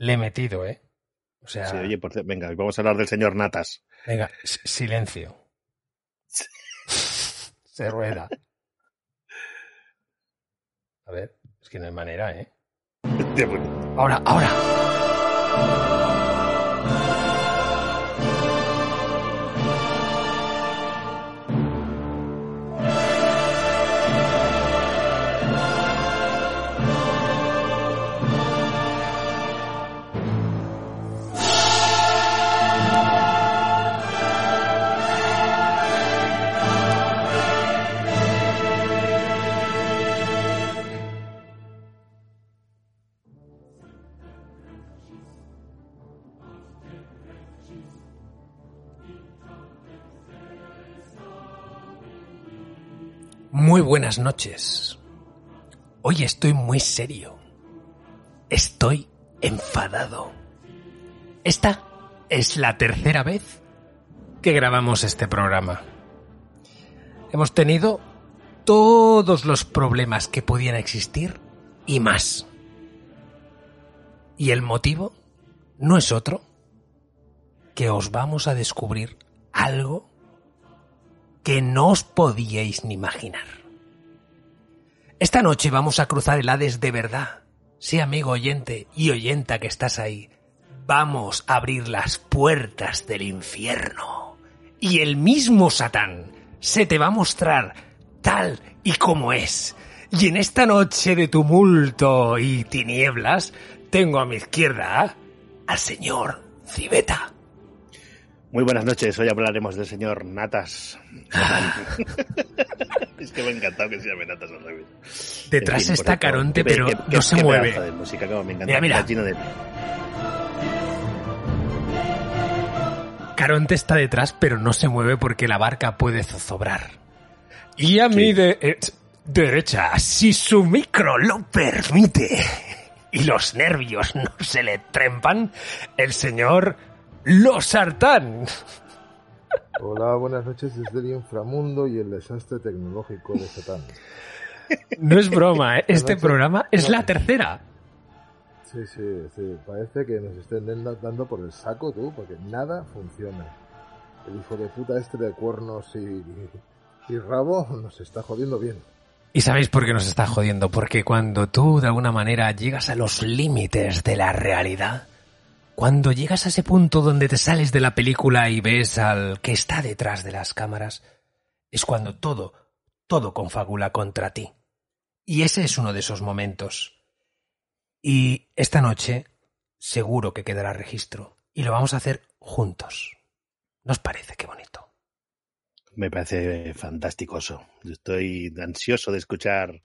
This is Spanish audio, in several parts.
Le he metido, ¿eh? O sea, Sí, oye, por cierto, venga, vamos a hablar del señor Natas. venga, silencio. Se rueda. A ver, es que no hay manera, ¿eh? Ahora, ahora. Muy buenas noches. Hoy estoy muy serio. Estoy enfadado. Esta es la tercera vez que grabamos este programa. Hemos tenido todos los problemas que podían existir y más. Y el motivo no es otro que os vamos a descubrir algo que no os podíais ni imaginar. Esta noche vamos a cruzar el Hades de verdad. Sí, amigo oyente y oyenta que estás ahí. Vamos a abrir las puertas del infierno. Y el mismo Satán se te va a mostrar tal y como es. Y en esta noche de tumulto y tinieblas, tengo a mi izquierda al señor Civeta. Muy buenas noches, hoy hablaremos del señor Natas. es que me ha encantado que se llame Natas al revés. Detrás En fin, está Caronte, pero qué- no qué- se qué mueve. de música, cómo me encanta. Mira, mira. De- Caronte está detrás, pero no se mueve porque la barca puede zozobrar. Y a mi de eh, derecha, si su micro lo permite y los nervios no se le trempan, el señor Losartán. Hola, buenas noches desde el inframundo y el desastre tecnológico de Satán. No es broma, ¿eh? este programa es no. la tercera. Sí, sí, sí, parece que nos estén dando- por el saco tú, porque nada funciona. El hijo de puta este de cuernos y, y rabo nos está jodiendo bien. ¿Y sabéis por qué nos está jodiendo? Porque cuando tú de alguna manera llegas a los límites de la realidad, cuando llegas a ese punto donde te sales de la película y ves al que está detrás de las cámaras, es cuando todo, todo confabula contra ti. Y ese es uno de esos momentos. Y esta noche seguro que quedará registro. Y lo vamos a hacer juntos. ¿Nos parece qué bonito? Me parece fantástico eso. Estoy ansioso de escuchar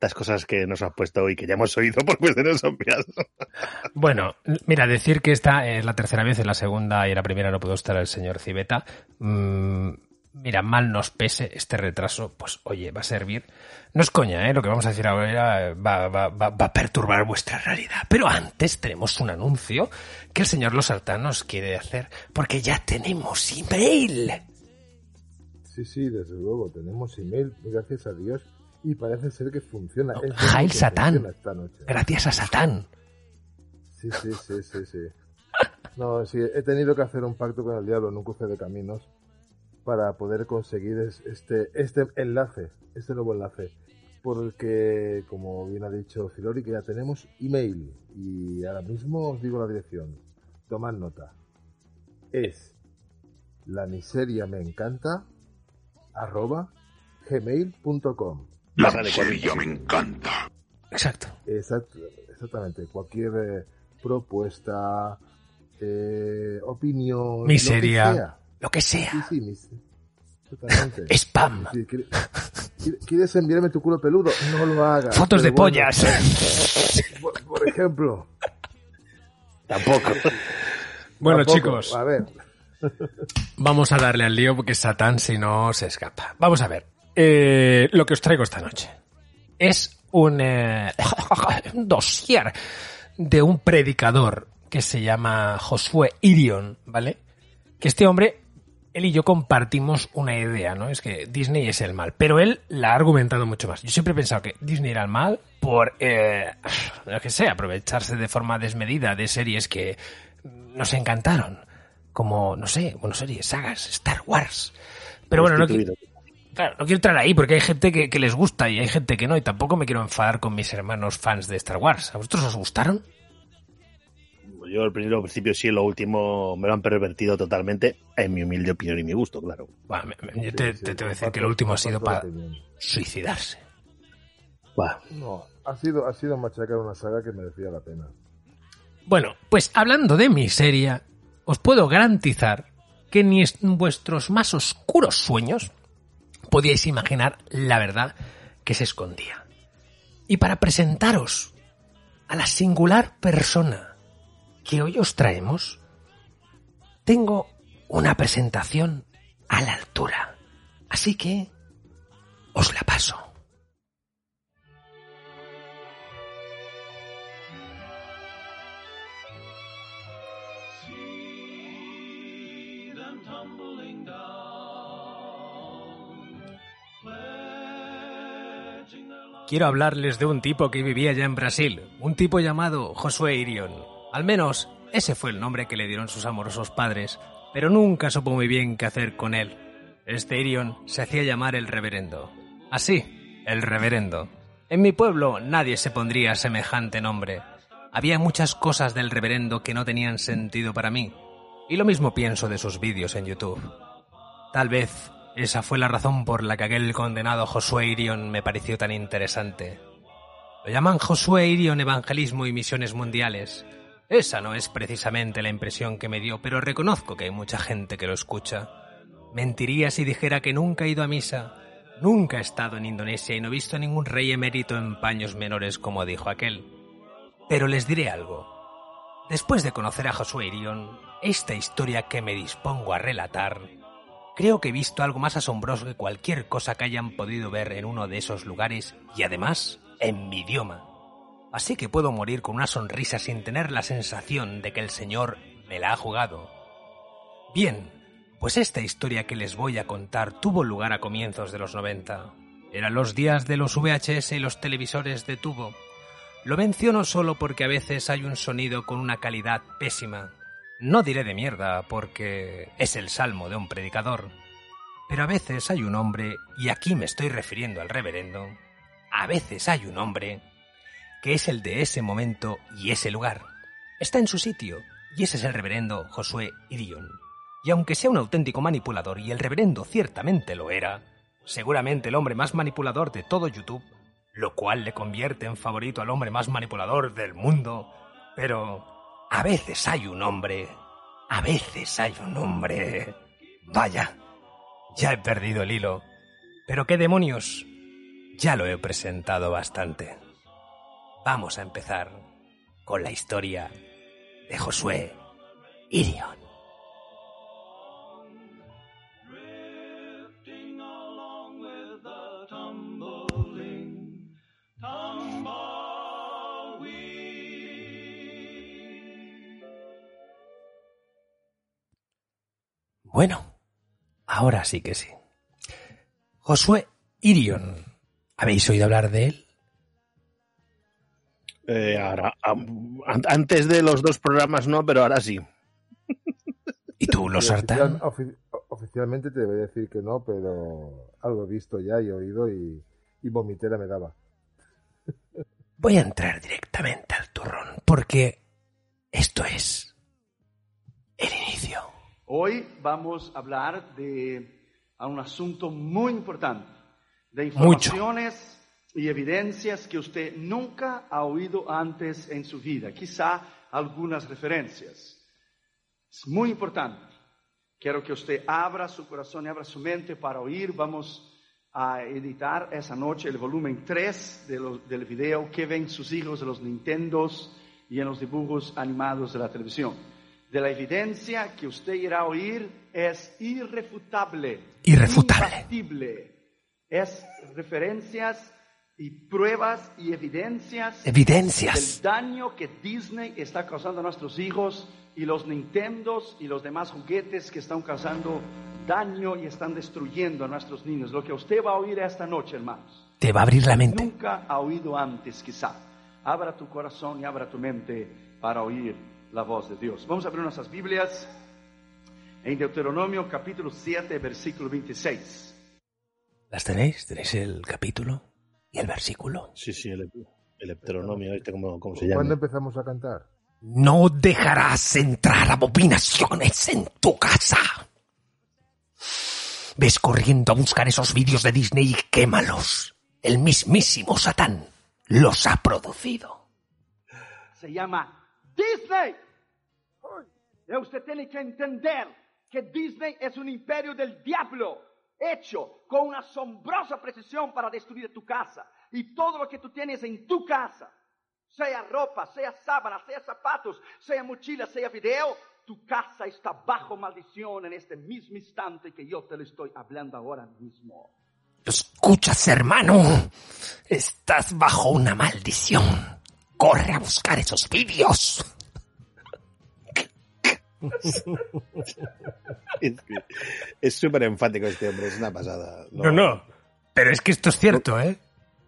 las cosas que nos has puesto hoy, que ya hemos oído por cuestiones obvias. Bueno, mira, decir que esta es la tercera vez, en la segunda y la primera no pudo estar el señor Civeta. Mm, mira, mal nos pese este retraso, pues oye, va a servir. No es coña, ¿eh? Lo que vamos a decir ahora va, va- va- a perturbar vuestra realidad. Pero antes tenemos un anuncio que el señor Losartán nos quiere hacer, porque ya tenemos email. Sí, sí, desde luego, tenemos email, gracias a Dios, y parece ser que funciona. Lo Jail Satán. funciona. Gracias a Satán. Sí, sí, sí, sí, sí. No, sí, he tenido que hacer un pacto con el diablo en un cruce de caminos para poder conseguir es- este, este enlace, este nuevo enlace. Porque, como bien ha dicho Filori, que ya tenemos email. Y ahora mismo os digo la dirección. Tomad nota. Es la miseria me encanta arroba gmail.com. La La miseria me encanta. Exacto. Exacto, exactamente. Cualquier eh, propuesta, eh, opinión, Miseria. lo que sea. Lo que sea. Sí, sí, mis- Totalmente. Spam. Sí, ¿quiere- quiere- ¿Quieres enviarme tu culo peludo? No lo hagas. Fotos de bueno, pollas. Por, por ejemplo. Tampoco. Bueno, Tampoco. chicos, A ver, vamos a darle al lío porque Satán si no se escapa. Vamos a ver. Eh, lo que os traigo esta noche es un, eh, un dossier de un predicador que se llama Josué Irion, ¿vale? Que este hombre, él y yo compartimos una idea, ¿no? Es que Disney es el mal, pero él la ha argumentado mucho más. Yo siempre he pensado que Disney era el mal por, eh, lo que sé, aprovecharse de forma desmedida de series que nos encantaron. Como, no sé, bueno, series, sagas, Star Wars. Pero bueno, no, qui- claro, no quiero entrar ahí porque hay gente que, que les gusta y hay gente que no, y tampoco me quiero enfadar con mis hermanos fans de Star Wars. ¿A vosotros os gustaron? Yo al principio, al principio sí, lo último me lo han pervertido totalmente, en mi humilde opinión y mi gusto, claro. Bueno, me- me- yo te, sí, te tengo que decir que lo último ha sido para suicidarse. No, ha sido, ha sido machacar una saga que merecía la pena. Bueno, pues hablando de miseria, os puedo garantizar que ni en vuestros más oscuros sueños podíais imaginar la verdad que se escondía. Y para presentaros a la singular persona que hoy os traemos, tengo una presentación a la altura. Así que os la paso. Quiero hablarles de un tipo que vivía ya en Brasil, un tipo llamado Josué Irion. Al menos ese fue el nombre que le dieron sus amorosos padres, pero nunca supo muy bien qué hacer con él. Este Irion se hacía llamar el reverendo. Así, el reverendo. En mi pueblo nadie se pondría semejante nombre. Había muchas cosas del reverendo que no tenían sentido para mí, y lo mismo pienso de sus vídeos en YouTube. Tal vez esa fue la razón por la que aquel condenado Josué Irion me pareció tan interesante. Lo llaman Josué Irion Evangelismo y Misiones Mundiales. Esa no es precisamente la impresión que me dio, pero reconozco que hay mucha gente que lo escucha. Mentiría si dijera que nunca he ido a misa, nunca he estado en Indonesia y no he visto ningún rey emérito en paños menores como dijo aquel. Pero les diré algo. Después de conocer a Josué Irion, esta historia que me dispongo a relatar, creo que he visto algo más asombroso que cualquier cosa que hayan podido ver en uno de esos lugares y además en mi idioma. Así que puedo morir con una sonrisa sin tener la sensación de que el Señor me la ha jugado. Bien, pues esta historia que les voy a contar tuvo lugar a comienzos de los 90. Eran los días de los VHS y los televisores de tubo. Lo menciono solo porque a veces hay un sonido con una calidad pésima. No diré de mierda porque es el salmo de un predicador. Pero a veces hay un hombre, y aquí me estoy refiriendo al reverendo, a veces hay un hombre que es el de ese momento y ese lugar. Está en su sitio, y ese es el reverendo Josué Irion. Y aunque sea un auténtico manipulador, y el reverendo ciertamente lo era, seguramente el hombre más manipulador de todo YouTube, lo cual le convierte en favorito al hombre más manipulador del mundo, pero a veces hay un hombre, a veces hay un hombre. Vaya, ya he perdido el hilo. Pero qué demonios, ya lo he presentado bastante. Vamos a empezar con la historia de Josué Irion. Bueno, ahora sí que sí. Josué Irion. ¿Habéis oído hablar de él? Eh, ahora, antes de los dos programas no, pero ahora sí. ¿Y tú, los oficial- Sartán? ofi- oficialmente te voy a decir que no, pero algo he visto ya y oído y, y vomitera me daba. Voy a entrar directamente al turrón, porque esto es. Hoy vamos a hablar de un asunto muy importante, de Mucho. informaciones y evidencias que usted nunca ha oído antes en su vida, quizá algunas referencias. Es muy importante. Quiero que usted abra su corazón y abra su mente para oír. Vamos a editar esa noche el volumen 3 de lo- del video que ven sus hijos de los Nintendos y en los dibujos animados de la televisión. De la evidencia que usted irá a oír es irrefutable. Irrefutable. imbatible. Es referencias y pruebas y evidencias Evidencias. del daño que Disney está causando a nuestros hijos y los Nintendos y los demás juguetes que están causando daño y están destruyendo a nuestros niños. Lo que usted va a oír esta noche, hermanos, Te va a abrir la mente. nunca ha oído antes, quizá. Abra tu corazón y abra tu mente para oír la voz de Dios. Vamos a abrir nuestras Biblias en Deuteronomio capítulo 7, versículo 26. ¿Las tenéis? ¿Tenéis el capítulo y el versículo? Sí, sí, el, el heteronomio, este, ¿cómo, cómo se llama? ¿Cuándo empezamos a cantar? No dejarás entrar abominaciones en tu casa. Ves corriendo a buscar esos vídeos de Disney y quémalos. El mismísimo Satán los ha producido. Se llama Disney. Y usted tiene que entender que Disney es un imperio del diablo hecho con una asombrosa precisión para destruir tu casa. Y todo lo que tú tienes en tu casa, sea ropa, sea sábana, sea zapatos, sea mochila, sea video, tu casa está bajo maldición en este mismo instante que yo te lo estoy hablando ahora mismo. Escuchas, hermano. Estás bajo una maldición. Corre a buscar esos vídeos. Es que súper enfático este hombre, es una pasada. No, no. Pero es que esto es cierto, ¿eh?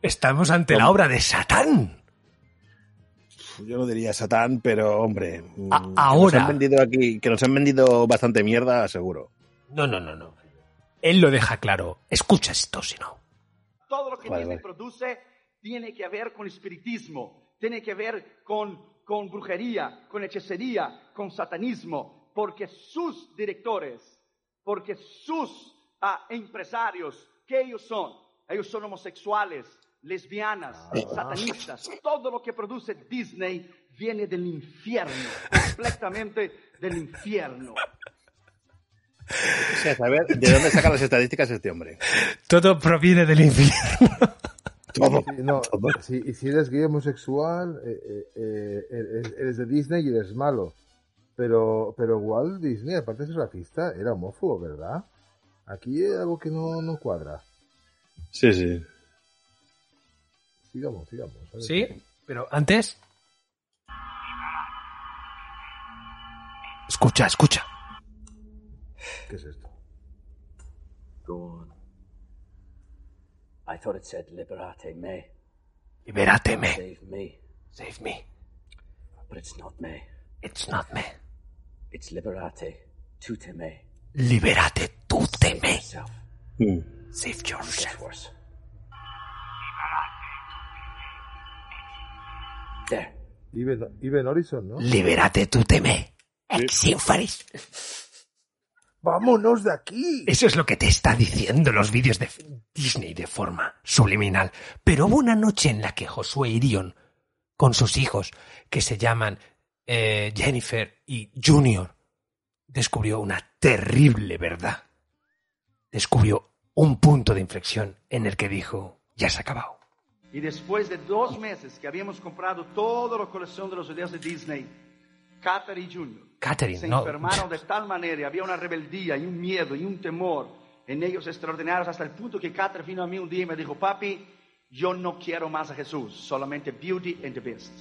Estamos ante la obra de Satán. Yo no diría Satán, pero hombre. mm, A- que ahora- Nos han vendido aquí, que nos han vendido bastante mierda, seguro. No, no, no, no. Él lo deja claro. Escucha esto, si no. Todo lo que vale. produce tiene que ver con espiritismo, tiene que ver con, con brujería, con hechicería, con satanismo, porque sus directores, porque sus ah, empresarios, ¿qué ellos son? Ellos son homosexuales, lesbianas, satanistas. Todo lo que produce Disney viene del infierno, completamente del infierno. O sea, saber de dónde saca las estadísticas este hombre. Todo proviene del infierno. Todo. Sí, no, todo. si, y si eres gay homosexual, eh, eh, eh, eres, eres de Disney y eres malo. Pero, pero Walt Disney, aparte de ser racista, era homófobo, ¿verdad? Aquí hay algo que no, no cuadra. Sí, sí. Sigamos, sigamos. a ver. Sí, pero antes. Escucha, escucha. ¿Qué es esto? Go on. I thought it said liberate me, Libérate-me. save me, Save me. but it's not me. It's not me. It's liberate tute me. Libérate tú de me. Yourself. Mm. Save Gets yourself. worse. There. Iben, Iben Horizon, ¿no? Libérate tú de me. Ex infaris. ¡Vámonos de aquí! Eso es lo que te está diciendo los vídeos de Disney de forma subliminal. Pero hubo una noche en la que Josué Irion, con sus hijos, que se llaman eh, Jennifer y Junior, descubrió una terrible verdad. Descubrió un punto de inflexión en el que dijo, ya se ha acabado. Y después de dos meses que habíamos comprado toda la colección de los videos de Disney, Catherine Jr. Catherine, se no. enfermaron de tal manera, había una rebeldía y un miedo y un temor en ellos extraordinarios hasta el punto que Catherine vino a mí un día y me dijo, papi, yo no quiero más a Jesús, solamente Beauty and the Beast.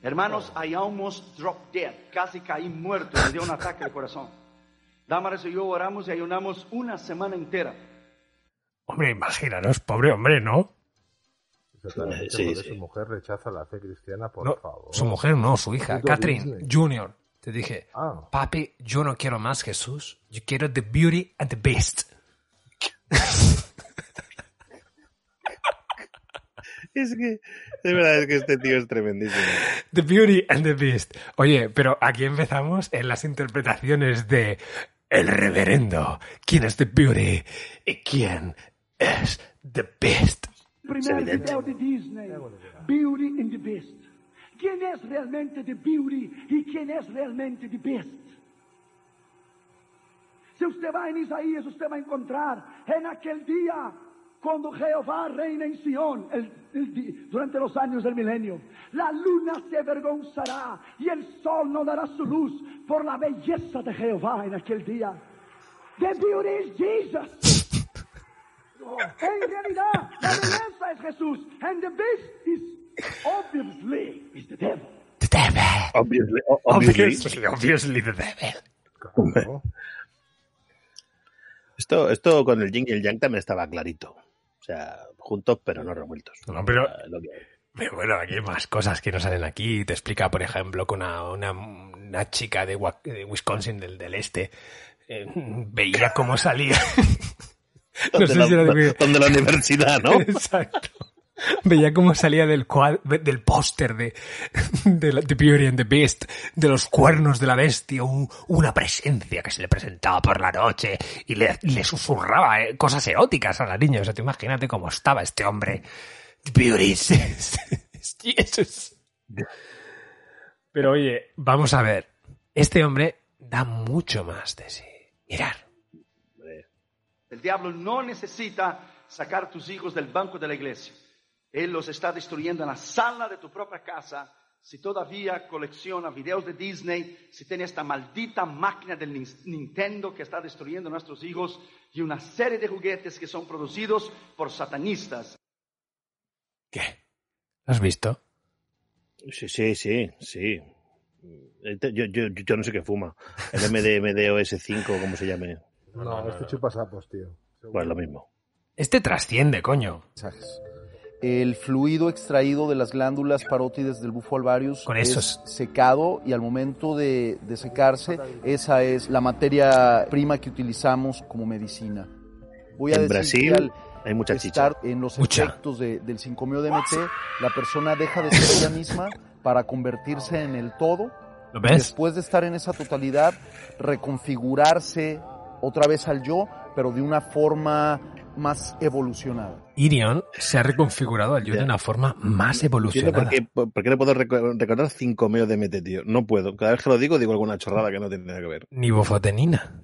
Hermanos, I almost dropped dead, casi caí muerto, me dio un ataque de corazón. Damaris y yo oramos y ayunamos una semana entera. Hombre, imaginaros, pobre hombre, ¿no? Sí, sí. su mujer rechaza la fe cristiana, por No, favor. su mujer no, su hija, Catherine Disney. Junior. Te dije, Ah. papi, yo no quiero más Jesús, yo quiero The Beauty and the Beast. Es que, de verdad, es que este tío es tremendísimo. The Beauty and the Beast. Oye, pero aquí empezamos en las interpretaciones de El Reverendo. ¿Quién es The Beauty? ¿Y quién es The Beast? Primer evidente. video de Disney, Beauty and the Beast. ¿Quién es realmente The Beauty y quién es realmente The Beast? Si usted va en Isaías, usted va a encontrar en aquel día cuando Jehová reina en Sion el- el durante los años del milenio. La luna se avergonzará y el sol no dará su luz por la belleza de Jehová en aquel día. The beauty is Jesus. En realidad, la belleza es Jesús. And the beast is obviously is the devil. The devil. Obviously, obviously. Obviously, obviously the devil. Claro. Esto, esto con el yin y el yang también estaba clarito. O sea, juntos pero no revueltos. No, pero-. Pero bueno, aquí hay más cosas que no salen aquí. Te explica, por ejemplo, que una, una, una chica de Wisconsin del, del este eh, veía cómo salía. no sé la, si era de- donde la universidad, ¿no? Exacto. Veía cómo salía del cuad- del póster de, de la- Beauty and the Beast, de los cuernos de la bestia, un- una presencia que se le presentaba por la noche y le, le susurraba eh, cosas eróticas a la niña. O sea, tú imagínate cómo estaba este hombre. The Beauty Jesus. Pero oye, vamos a ver. Este hombre da mucho más de sí. Mirar. El diablo no necesita sacar tus hijos del banco de la iglesia. Él los está destruyendo en la sala de tu propia casa. Si todavía colecciona videos de Disney, si tiene esta maldita máquina del Nin- Nintendo que está destruyendo a nuestros hijos y una serie de juguetes que son producidos por satanistas. ¿Qué? ¿Lo has visto? Sí, sí, sí, sí. Este- Yo, yo, yo no sé qué fuma. El MDMDOS 5, como se llame. No, este chupa sapos, tío. Pues lo mismo. Este trasciende, coño. mensajes. El fluido extraído de las glándulas parótides del bufo alvarius Con es esos- secado y al momento de, de secarse, esa es la materia prima que utilizamos como medicina. Voy a En decir Brasil al hay mucha chicha. estar en los Mucha. efectos de- del 5-MeO-DMT, la persona deja de ser ella misma para convertirse en el todo ¿Lo y ves? después de estar en esa totalidad, reconfigurarse otra vez al yo, pero de una forma más evolucionada. Irion se ha reconfigurado al yo de una forma más evolucionada. por qué, por, qué no puedo reco- recordar 5 meos de MT, tío. No puedo. Cada vez que lo digo, digo alguna chorrada que no tiene nada que ver. Ni bufotenina.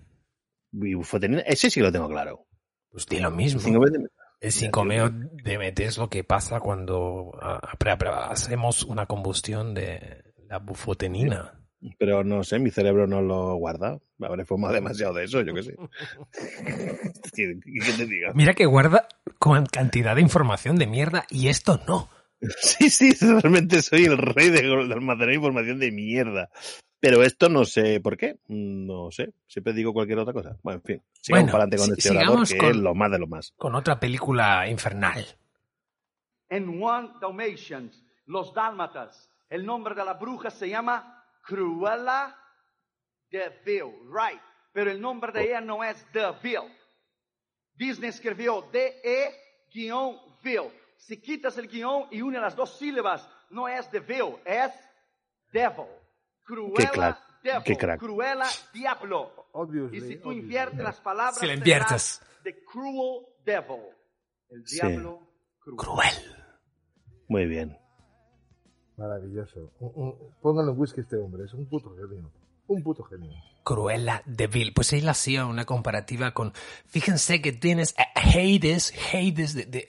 Y bufotenina, ese sí lo tengo claro. Pues di lo mismo. 5 de El 5-meo DMT es lo que pasa cuando hacemos una combustión de la bufotenina. Pero no sé, mi cerebro no lo guarda. Habré fumado demasiado de eso, yo qué sé. ¿Qué, qué te diga? Mira que guarda con cantidad de información de mierda y esto no. Sí, sí, realmente soy el rey de, de almacenar información de mierda. Pero esto no sé por qué. No sé. Siempre digo cualquier otra cosa. Bueno, en fin. Sigamos Bueno, para adelante con si- este orador, sigamos que con- es lo más de lo más. Con otra película infernal. En One Dalmatians, los dálmatas, el nombre de la bruja se llama Cruella de Vil, right? Pero el nombre de ella no es de Vil. Disney escribió D-E-Vil. Si quitas el guion y une las dos sílabas, no es de Vil, es Devil. Cruella Devil. qué crack. Cruella Diablo. Obviously, Y si tú inviertes las palabras, Si la será inviertes. The Cruel Devil. El Sí. diablo cruel. Cruel. Muy bien. Maravilloso. Un- un- pónganle un whisky a este hombre, es un puto genio. Un puto genio. Cruella de Vil. Pues él hacía una comparativa con. Fíjense que tienes a Hades, Hades de,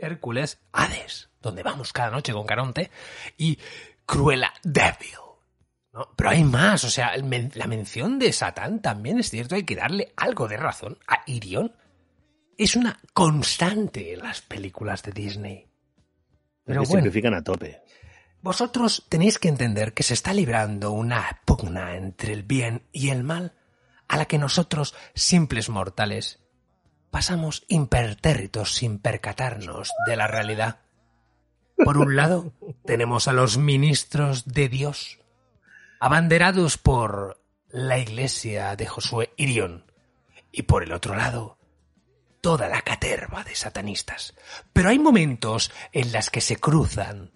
Hércules, Hades, donde vamos cada noche con Caronte, y Cruella de Vil. ¿no? Pero hay más, o sea, men- la mención de Satán también es cierto, hay que darle algo de razón a Irion. Es una constante en las películas de Disney. Pero que bueno, simplifican a tope. Vosotros tenéis que entender que se está librando una pugna entre el bien y el mal, a la que nosotros, simples mortales, pasamos impertérritos sin percatarnos de la realidad. Por un lado, tenemos a los ministros de Dios, abanderados por la iglesia de Josué Irión, y por el otro lado, toda la caterva de satanistas. Pero hay momentos en las que se cruzan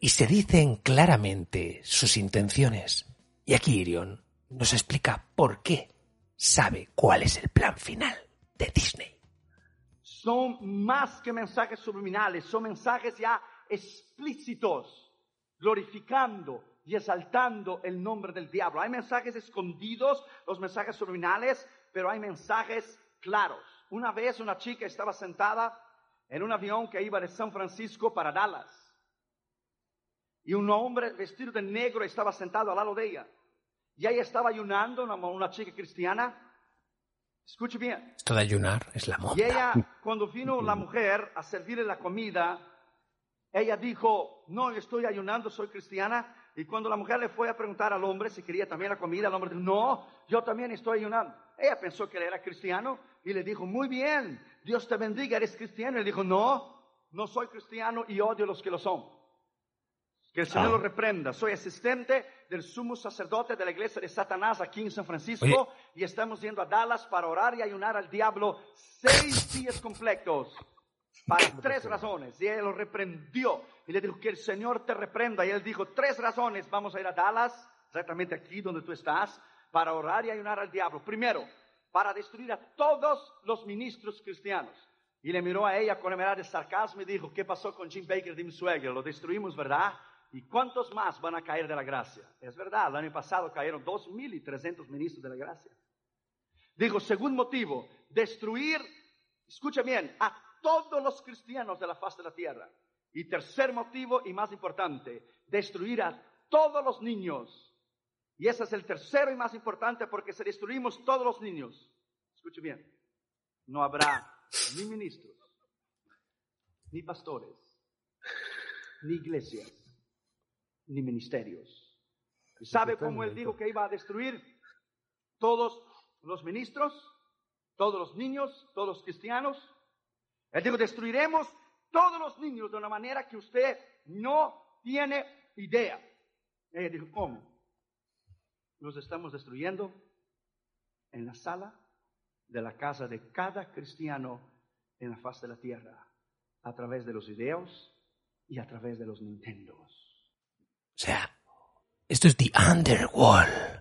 y se dicen claramente sus intenciones. Y aquí Irion nos explica por qué sabe cuál es el plan final de Disney. son más que mensajes subliminales, son mensajes ya explícitos, glorificando y exaltando el nombre del diablo. Hay mensajes escondidos, los mensajes subliminales, pero hay mensajes claros. Una vez una chica estaba sentada en un avión que iba de San Francisco para Dallas. Y un hombre vestido de negro estaba sentado al lado de ella. Y ella estaba ayunando, una, una chica cristiana. Escuche bien. Esto de ayunar es la moda. Y ella, cuando vino la mujer a servirle la comida, ella dijo, no, estoy ayunando, soy cristiana. Y cuando la mujer le fue a preguntar al hombre si quería también la comida, el hombre dijo, no, yo también estoy ayunando. Ella pensó que él era cristiano y le dijo, muy bien, Dios te bendiga, eres cristiano. Y él dijo, no, no soy cristiano y odio a los que lo son. Que el Señor Ah. lo reprenda. Soy asistente del sumo sacerdote de la iglesia de Satanás aquí en San Francisco Oye. y estamos yendo a Dallas para orar y ayunar al diablo seis días completos. Para tres razones. Y él lo reprendió. Y le dijo que el Señor te reprenda. Y él dijo, tres razones. Vamos a ir a Dallas, exactamente aquí donde tú estás, para orar y ayunar al diablo. Primero, para destruir a todos los ministros cristianos. Y le miró a ella con mirada de sarcasmo y dijo, ¿qué pasó con Jim Baker de mi suegra? Lo destruimos, ¿verdad? ¿Y cuántos más van a caer de la gracia? Es verdad, el año pasado cayeron 2.300 ministros de la gracia. Digo, segundo motivo, destruir, escucha bien, a todos los cristianos de la faz de la tierra. Y tercer motivo y más importante, destruir a todos los niños. Y ese es el tercero y más importante porque si destruimos todos los niños, escuche bien, no habrá ni ministros, ni pastores, ni iglesias, ni ministerios. ¿Y sabe cómo él dijo que iba a destruir todos los ministros, todos los niños, todos los cristianos? Él dijo, destruiremos todos los niños de una manera que usted no tiene idea. Ella dijo, ¿cómo? Los estamos destruyendo en la sala de la casa de cada cristiano en la faz de la tierra, a través de los videos y a través de los Nintendos. O sea, esto es The Underworld.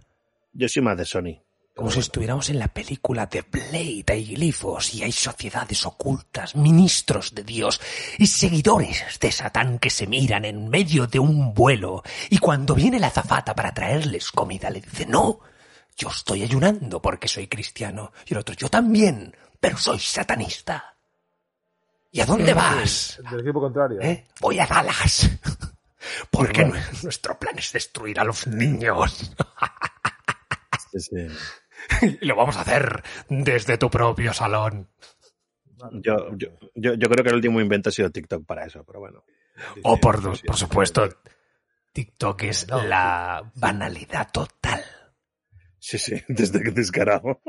Yo soy más de Sony. Como si estuviéramos en la película de Blade, hay glifos y hay sociedades ocultas, ministros de Dios y seguidores de Satán que se miran en medio de un vuelo y cuando viene la azafata para traerles comida le dice, no, yo estoy ayunando porque soy cristiano y el otro, yo también, pero soy satanista. ¿Y a dónde vas? Del equipo contrario. ¿Eh? Voy a Dallas. Porque nu- nuestro plan es destruir a los niños. Sí, sí. Y lo vamos a hacer desde tu propio salón. Yo, yo, yo, yo creo que el último invento ha sido TikTok para eso, pero bueno. O por, por supuesto, TikTok es la banalidad total. Sí, sí, desde que descarado.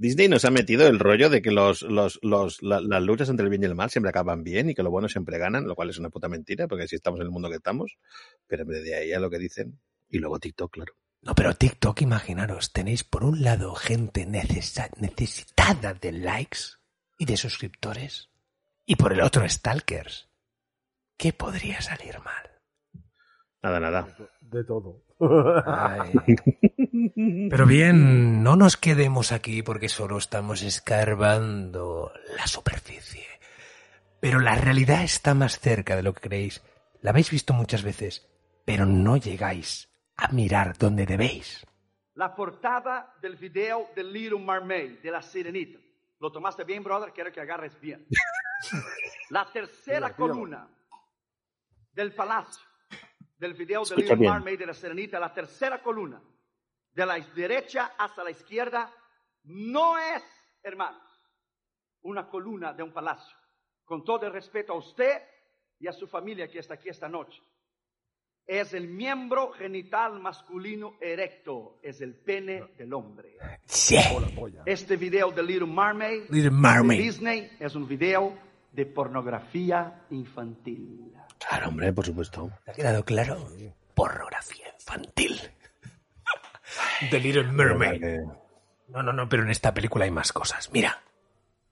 Disney nos ha metido el rollo de que los, los, los, la- las luchas entre el bien y el mal siempre acaban bien y que lo bueno siempre ganan, lo cual es una puta mentira, porque así estamos en el mundo que estamos. Pero de ahí a lo que dicen. Y luego TikTok, claro. No, pero TikTok, imaginaros, tenéis por un lado gente necesitada de likes y de suscriptores, y por el otro stalkers. ¿Qué podría salir mal? Nada, nada. De todo. Ay. Pero bien, no nos quedemos aquí porque solo estamos escarbando la superficie. Pero la realidad está más cerca de lo que creéis. La habéis visto muchas veces, pero no llegáis a mirar donde debéis. La portada del video de Little Mermaid, de la sirenita. ¿Lo tomaste bien, brother? Quiero que agarres bien. La tercera columna del palacio, del video de Escucha. Mermaid, de la sirenita, la tercera columna, de la derecha hasta la izquierda, no es, hermanos, una columna de un palacio. Con todo el respeto a usted y a su familia que está aquí esta noche. Es el miembro genital masculino erecto, es el pene del hombre. Sí. Este video de Little Mermaid, Little de Mermaid. Disney es un video de pornografía infantil. Claro, hombre, por supuesto. ¿Te ha quedado claro? Pornografía infantil. The Little Mermaid. Que- No, no, no, pero en esta película hay más cosas. Mira.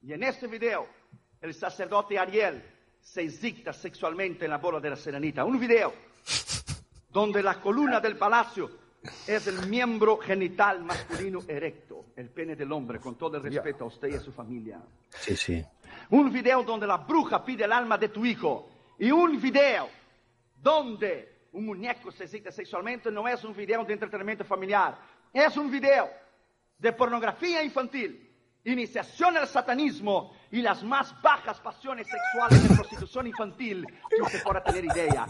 Y en este video, el sacerdote Ariel se excita sexualmente en la bola de la serenita. Un video donde la columna del palacio es el miembro genital masculino erecto, el pene del hombre, con todo el respeto a usted y a su familia. Sí, sí. Un video donde la bruja pide el alma de tu hijo. Y un video donde un muñeco se excita sexualmente no es un video de entretenimiento familiar. Es un video de pornografía infantil, iniciación al satanismo y las más bajas pasiones sexuales de prostitución infantil que usted pueda tener idea.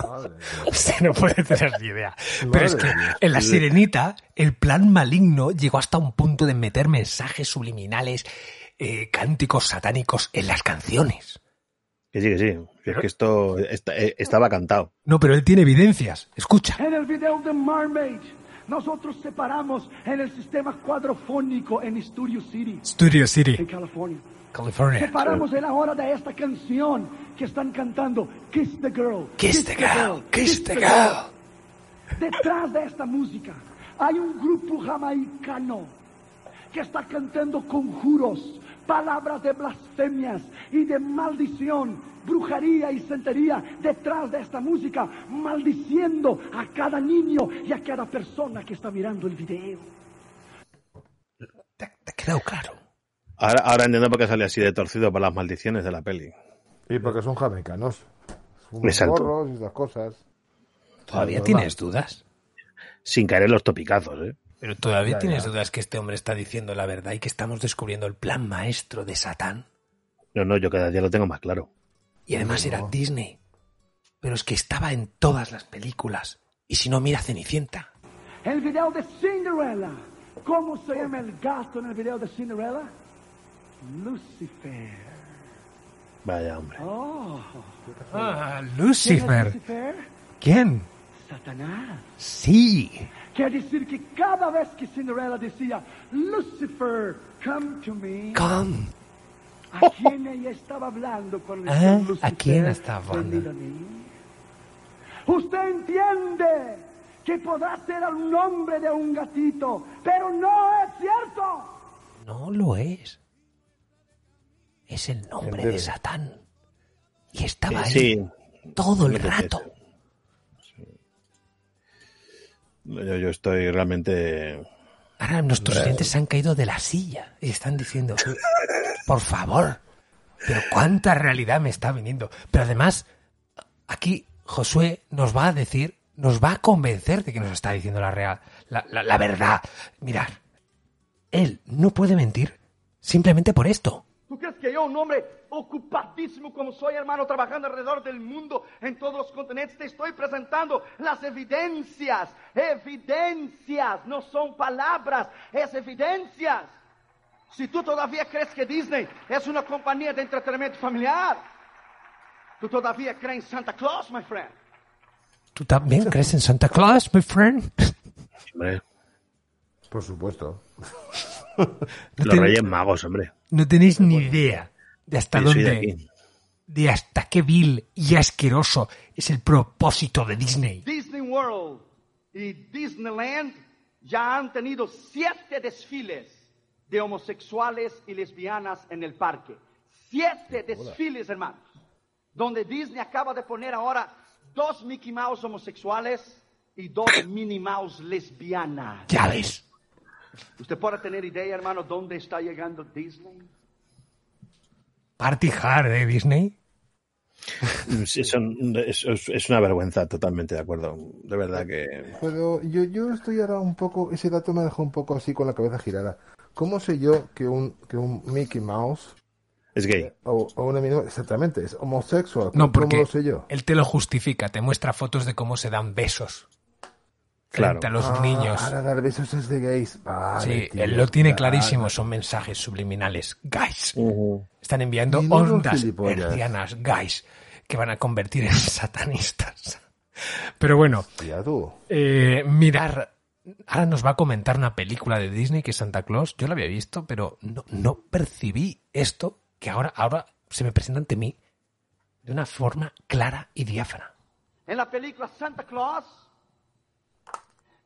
Usted no puede tener ni idea. Pero es que en La Sirenita, el plan maligno llegó hasta un punto de meter mensajes subliminales, eh, cánticos satánicos en las canciones. Que sí, que sí. Es que esto está- eh, estaba cantado. No, pero él tiene evidencias. Escucha. En el video de Mermaid, nosotros separamos en el sistema cuadrofónico en Studio City, Studio City, en California. California. Separamos en la hora de esta canción que están cantando Kiss the Girl. Kiss the girl, kiss the girl. Detrás de esta música hay un grupo jamaicano que está cantando conjuros, palabras de blasfemias y de maldición, brujería y santería detrás de esta música, maldiciendo a cada niño y a cada persona que está mirando el video. ¿Te, te ha quedado claro? Ahora, ahora entiendo por qué sale así de torcido por las maldiciones de la peli. Y porque son jamaicanos. Exacto. porros y esas cosas. ¿Todavía tienes dudas? Sin caer en los topicazos, ¿eh? Pero todavía Ya, tienes ya. dudas que este hombre está diciendo la verdad y que estamos descubriendo el plan maestro de Satán. No, no, yo cada día lo tengo más claro. Y además era Disney. Pero es que estaba en todas las películas. Y si no, mira Cenicienta. El video de Cinderella. ¿Cómo se llama el gato en el video de Cinderella? Lucifer. Vaya, hombre. Oh, Ah, ¿quién es Lucifer. Lucifer? ¿Quién? Satanás. Sí. Quiere decir que cada vez que Cinderella decía, Lucifer, come to me, Come. ¿a quién ella estaba hablando cuando Ah, ¿a Lucifer? quién estaba hablando? a mí"? Usted entiende que podrá ser el nombre de un gatito, pero no es cierto. No lo es. Es el nombre de. Satán. Y estaba ahí Sí, todo el rato. Yo, yo estoy realmente... Ahora nuestros oyentes se han caído de la silla y están diciendo, por favor, pero cuánta realidad me está viniendo. Pero además, aquí Josué nos va a decir, nos va a convencer de que nos está diciendo la real, la, la- la verdad. Mirar, él no puede mentir simplemente por esto. ¿Tú crees que yo, un hombre ocupadísimo como soy, hermano, trabajando alrededor del mundo, en todos los continentes, te estoy presentando las evidencias? Evidencias, no son palabras, es evidencias. Si tú todavía crees que Disney es una compañía de entretenimiento familiar, tú todavía crees en Santa Claus, my friend. ¿Tú también crees en Santa Claus, my friend? Por supuesto. No, los ten- Reyes Magos, hombre. no tenéis ni idea de hasta Yo de dónde, aquí. de hasta qué vil y asqueroso es el propósito de Disney. Disney World y Disneyland ya han tenido siete desfiles de homosexuales y lesbianas en el parque. Siete desfiles, hermanos. Donde Disney acaba de poner ahora dos Mickey Mouse homosexuales y dos Minnie Mouse lesbianas. Ya ves. ¿Usted puede tener idea, hermano, dónde está llegando Disney? Party hard de Disney. Sí, son- es, es- una vergüenza, totalmente de acuerdo. De verdad que... Pero yo, yo estoy ahora un poco, ese dato me dejó un poco así con la cabeza girada. ¿Cómo sé yo que un, que un Mickey Mouse Es gay. o, o una exactamente, es homosexual? No, porque ¿Cómo lo sé yo? él te lo justifica, te muestra fotos de cómo se dan besos Claro. frente a los Ah, niños. Ahora dar besos es de gays. Vale, Sí, tío, él lo tiene clarísimo, son mensajes subliminales. Guys, están enviando ondas hercianas, guys, que van a convertir en satanistas. Pero bueno, tú. eh, mirar, ahora nos va a comentar una película de Disney que es Santa Claus. Yo la había visto, pero no, no percibí esto que ahora, ahora se me presenta ante mí de una forma clara y diáfana. En la película Santa Claus,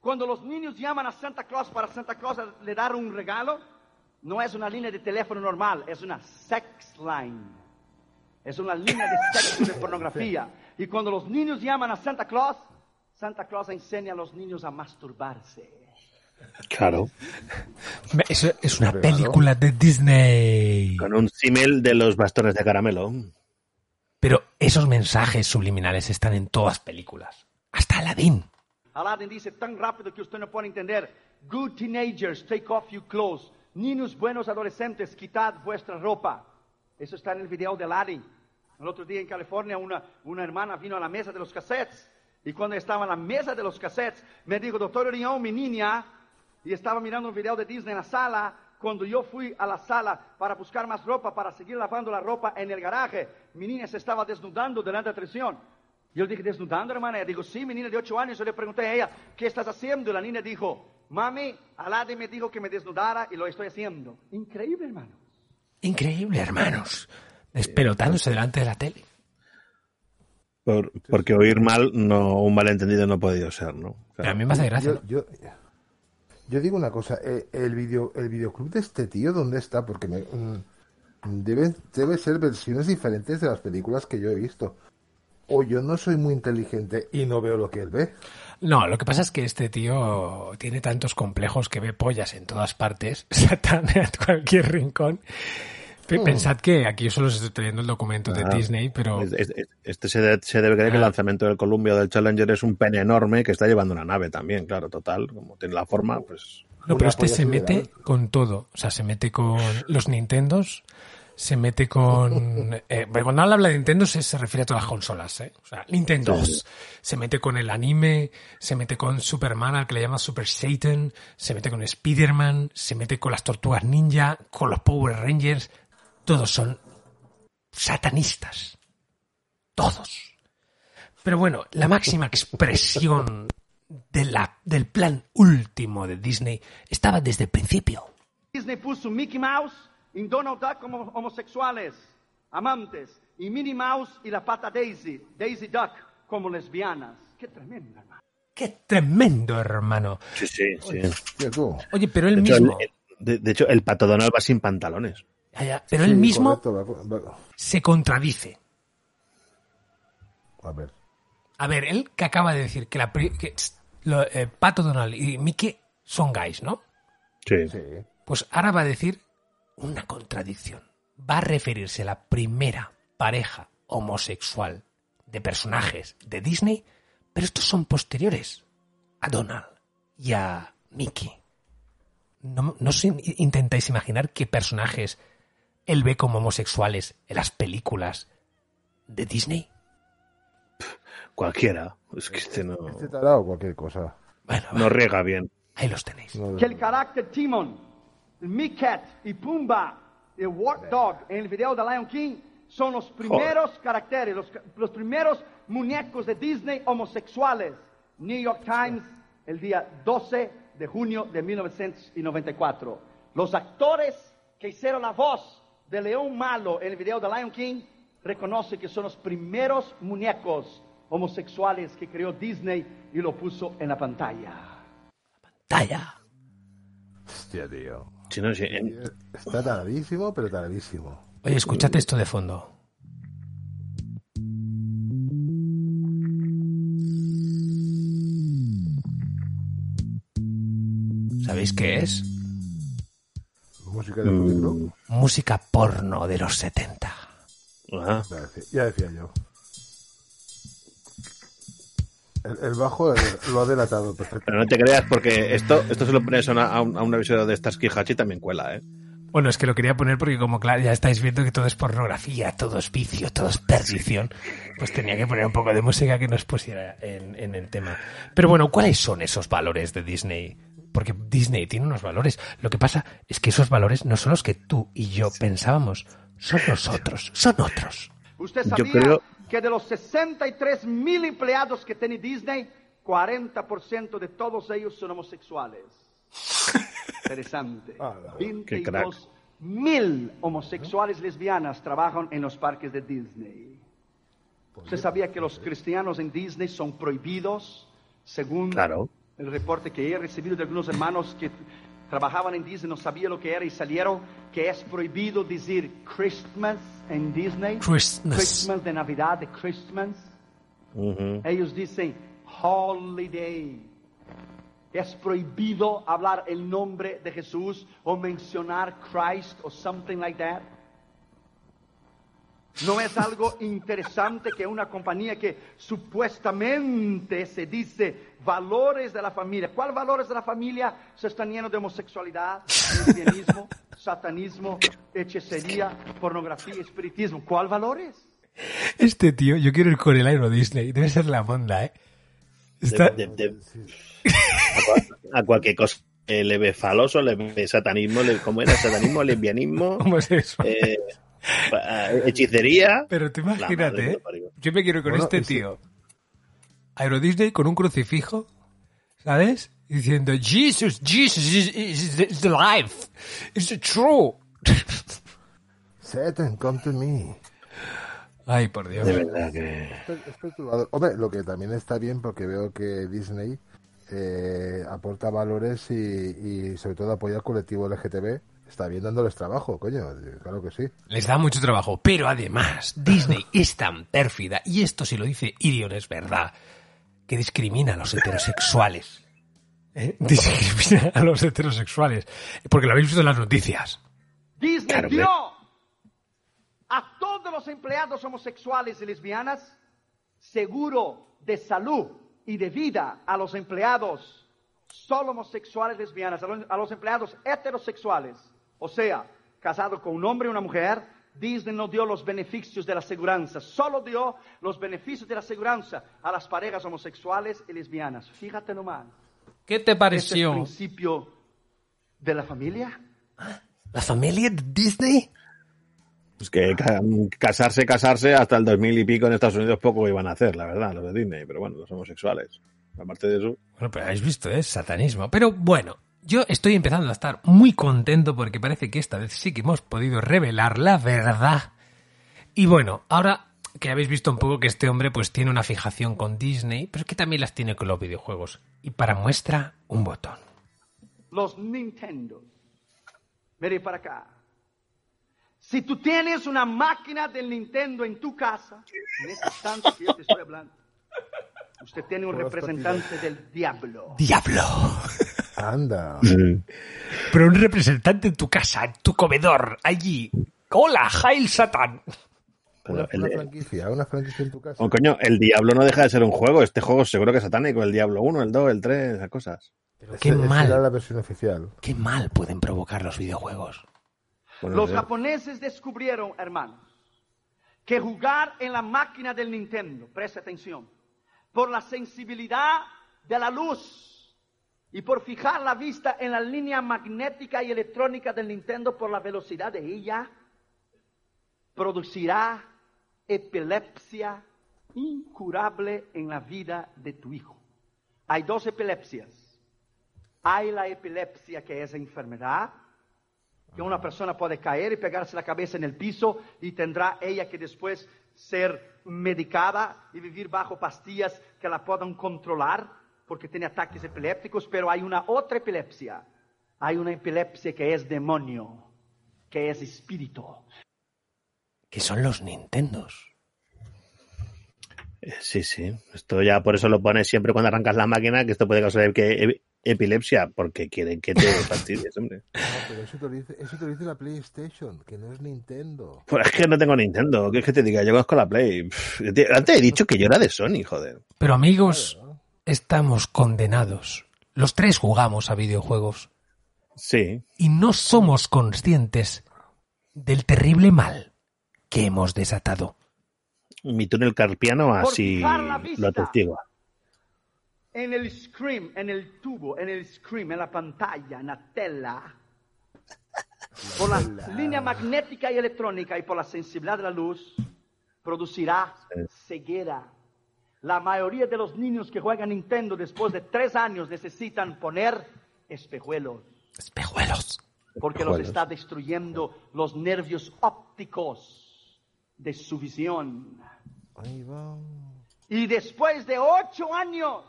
cuando los niños llaman a Santa Claus para Santa Claus le dar un regalo, no es una línea de teléfono normal, es una sex line. Es una línea de sexo de pornografía. Y cuando los niños llaman a Santa Claus, Santa Claus enseña a los niños a masturbarse. Claro. Eso es una película de Disney. Con un símil de los bastones de caramelo. Pero esos mensajes subliminales están en todas películas. Hasta Aladdin. Aladdin dice tan rápido que usted no puede entender. Good teenagers, take off your clothes. Niños buenos adolescentes, quitad vuestra ropa. Eso está en el video de Aladdin. El otro día en California una, una hermana vino a la mesa de los cassettes y cuando estaba en la mesa de los cassettes me dijo, doctor Orión, mi niña, y estaba mirando un video de Disney en la sala, cuando yo fui a la sala para buscar más ropa, para seguir lavando la ropa en el garaje, mi niña se estaba desnudando delante de la televisión. Yo le dije, ¿desnudando, hermana? Ella dijo, sí, mi niña de ocho años. Yo le pregunté a ella, ¿qué estás haciendo? Y la niña dijo, mami, Aladdin me dijo que me desnudara y lo estoy haciendo. Increíble, hermano. Increíble, hermanos. Despelotándose delante de la tele. Por- porque oír mal, no, un malentendido no ha podido ser, ¿no? Pero a mí me hace gracia. Yo, yo, yo digo una cosa, eh, el video, el videoclub de este tío, ¿dónde está? Porque me, mm, debe, debe ser versiones diferentes de las películas que yo he visto. O yo no soy muy inteligente y no veo lo que él ve. No, lo que pasa es que este tío tiene tantos complejos que ve pollas en todas partes, Satán en cualquier rincón. Oh. Pensad que aquí yo solo os estoy trayendo el documento de Ah, Disney, pero Es- es- Este se, de- se debe creer que el Ah. lanzamiento del Columbia o del Challenger es un pene enorme que está llevando una nave también, claro, total. Como tiene la forma, pues. No, pero este se mete con todo. O sea, se mete con los Nintendos, se mete con... eh, cuando habla de Nintendo se, se refiere a todas las consolas, ¿eh? O sea, Nintendo. Se mete con el anime, se mete con Superman, al que le llama Super Satan, se mete con Spider-Man, se mete con las Tortugas Ninja, con los Power Rangers. Todos son satanistas. Todos. Pero bueno, la máxima expresión de la, del plan último de Disney estaba desde el principio. Disney puso Mickey Mouse Donald Duck como homosexuales, amantes, y Minnie Mouse y la pata Daisy, Daisy Duck, como lesbianas. Qué tremendo, hermano. ¡Qué tremendo, hermano! Sí, sí, sí. Oye, pero él De mismo... el- de, de hecho, el pato Donald va sin pantalones. Ya, ya, pero Sí, él mismo correcto, va- va- se contradice. a ver. A ver, él que acaba de decir que, la, pri- que lo- eh, Pato Donald y Mickey son gays, ¿no? Sí. Sí. Pues ahora va a decir una contradicción. Va a referirse a la primera pareja homosexual de personajes de Disney, pero estos son posteriores a Donald y a Mickey. ¿No, no os intentáis imaginar qué personajes él ve como homosexuales en las películas de Disney? Cualquiera. Es que este no, Este tarado cualquier cosa. Bueno, va, no riega bien. ahí los tenéis. No- Que el carácter Timon, el Micat y Pumba, el War Dog en el video de Lion King son los primeros caracteres, los, primeros muñecos de Disney homosexuales. New York Times, el día 12 de junio de 1994. Los actores que hicieron la voz de León Malo en el video de Lion King reconocen que son los primeros muñecos homosexuales que creó Disney y lo puso en la pantalla. Talla. Hostia, tío. Si no, sí, en- Está taradísimo, pero taradísimo. Oye, escuchad esto de fondo. ¿Sabéis qué es? Música de Club. Música porno de los 70. ah, Ya decía, ya decía yo. El, el bajo lo ha delatado perfectamente. pero no te creas porque esto, esto se lo pones a, una, a un, a un episodio de Starsky Hatch y también cuela, ¿eh? Bueno, es que lo quería poner porque como claro, ya estáis viendo que todo es pornografía, todo es vicio, todo es perdición, pues tenía que poner un poco de música que nos pusiera en, en el tema. Pero bueno, ¿cuáles son esos valores de Disney? Porque Disney tiene unos valores. Lo que pasa es que esos valores no son los que tú y yo pensábamos, son los otros, son otros. ¿Usted Yo creo- que de los 63 mil empleados que tiene Disney, 40% de todos ellos son homosexuales? Interesante. Ah, la- 22 mil homosexuales lesbianas trabajan en los parques de Disney. ¿Usted sabía que los cristianos en Disney son prohibidos, según Claro. el reporte que he recibido de algunos hermanos que trabajaban en Disney, no sabía lo que era y salieron, que es prohibido decir Christmas en Disney. Christmas. Christmas de Navidad, de Christmas. Ellos dicen holiday. Es prohibido hablar el nombre de Jesús o mencionar Christ o something like that. ¿No es algo interesante que una compañía que supuestamente se dice valores de la familia, ¿cuál valores de la familia se están llenos de homosexualidad, lesbianismo, satanismo, hechicería, pornografía, espiritismo? ¿Cuál valores? Este tío, yo quiero ir con el Aero Disney. Debe ser la monda, ¿eh? Está... De- de- de- a, a cualquier cosa. Eh, le ve faloso, le ve satanismo, le, ¿cómo era? Satanismo, lesbianismo, homosexual. eh, hechicería. Pero tú madre imagínate, ¿eh? Yo me quiero ir con Bueno, este ese- tío. Aero Disney con un crucifijo, ¿sabes? Diciendo, Jesus, Jesus is, is, is the life. It's true. Satan, come to me. Ay, por Dios. De verdad que. Es- es perturbador. Hombre, lo que también está bien porque veo que Disney eh, aporta valores y, y sobre todo apoya al colectivo LGTB. Está bien dándoles trabajo, coño. Claro que sí. Les da mucho trabajo, pero además Disney es tan pérfida, y esto si lo dice Irion es verdad, que discrimina a los heterosexuales. ¿Eh? Discrimina a los heterosexuales. Porque lo habéis visto en las noticias. Disney Claro, dio a todos los empleados homosexuales y lesbianas seguro de salud y de vida a los empleados solo homosexuales y lesbianas, a los, a los empleados heterosexuales, o sea, casados con un hombre y una mujer. Disney no dio los beneficios de la seguridad, solo dio los beneficios de la seguridad a las parejas homosexuales y lesbianas. Fíjate nomás. ¿Qué te ¿Ese es el pareció? principio de la familia? ¿La familia de Disney? Pues que ca- casarse, casarse hasta el 2000 y pico en Estados Unidos poco iban a hacer, la verdad, los de Disney. Pero bueno, los homosexuales. Aparte de eso. Bueno, pero habéis visto, es satanismo. Pero bueno, yo estoy empezando a estar muy contento porque parece que esta vez sí que hemos podido revelar la verdad. Y bueno, ahora que habéis visto un poco que este hombre pues tiene una fijación con Disney, pero es que también las tiene con los videojuegos. Y para muestra, un botón. los Nintendo. Mire para acá. Si tú tienes una máquina del Nintendo en tu casa, en este instante que yo te estoy hablando, usted tiene un representante del diablo. ¡Diablo! Anda. Pero un representante en tu casa, en tu comedor, allí. ¡Hola, Hail Satan! Una, el- una el- franquicia, una franquicia en tu casa. oh, coño, el Diablo no deja de ser un juego. Este juego seguro que es satánico. El Diablo 1, el 2, el 3, esas cosas. Pero qué esa mal, era la versión oficial. qué mal pueden provocar los videojuegos. Bueno, Los sé. japoneses descubrieron, hermanos, que jugar en la máquina del Nintendo, preste atención, por la sensibilidad de la luz y por fijar la vista en la línea magnética y electrónica del Nintendo por la velocidad de ella, producirá epilepsia incurable en la vida de tu hijo. Hay dos epilepsias. Hay la epilepsia que es enfermedad, que una persona puede caer y pegarse la cabeza en el piso y tendrá ella que después ser medicada y vivir bajo pastillas que la puedan controlar porque tiene ataques epilépticos, pero hay una otra epilepsia. Hay una epilepsia que es demonio, que es espíritu. Que son los Nintendos. Eh, Sí, sí. Esto ya por eso lo pones siempre cuando arrancas la máquina, que esto puede causar que ep- epilepsia, porque quieren que te fastidies, hombre. No, pero eso te, lo dice, eso te lo dice la PlayStation, que no es Nintendo. Pues es que no tengo Nintendo. ¿Qué es que te diga? Yo conozco la Play. Antes he dicho que yo era de Sony, joder. Pero amigos, estamos condenados. Los tres jugamos a videojuegos Sí. y no somos conscientes del terrible mal que hemos desatado. Mi túnel carpiano así lo atestigua. En el screen, en el tubo, en el screen, en la pantalla, en la tela, por la línea magnética y electrónica y por la sensibilidad de la luz, producirá ceguera. La mayoría de los niños que juegan Nintendo después de tres años necesitan poner espejuelos, Espejuelos. porque los está destruyendo los nervios ópticos de su visión. Ahí va. Y después de ocho años,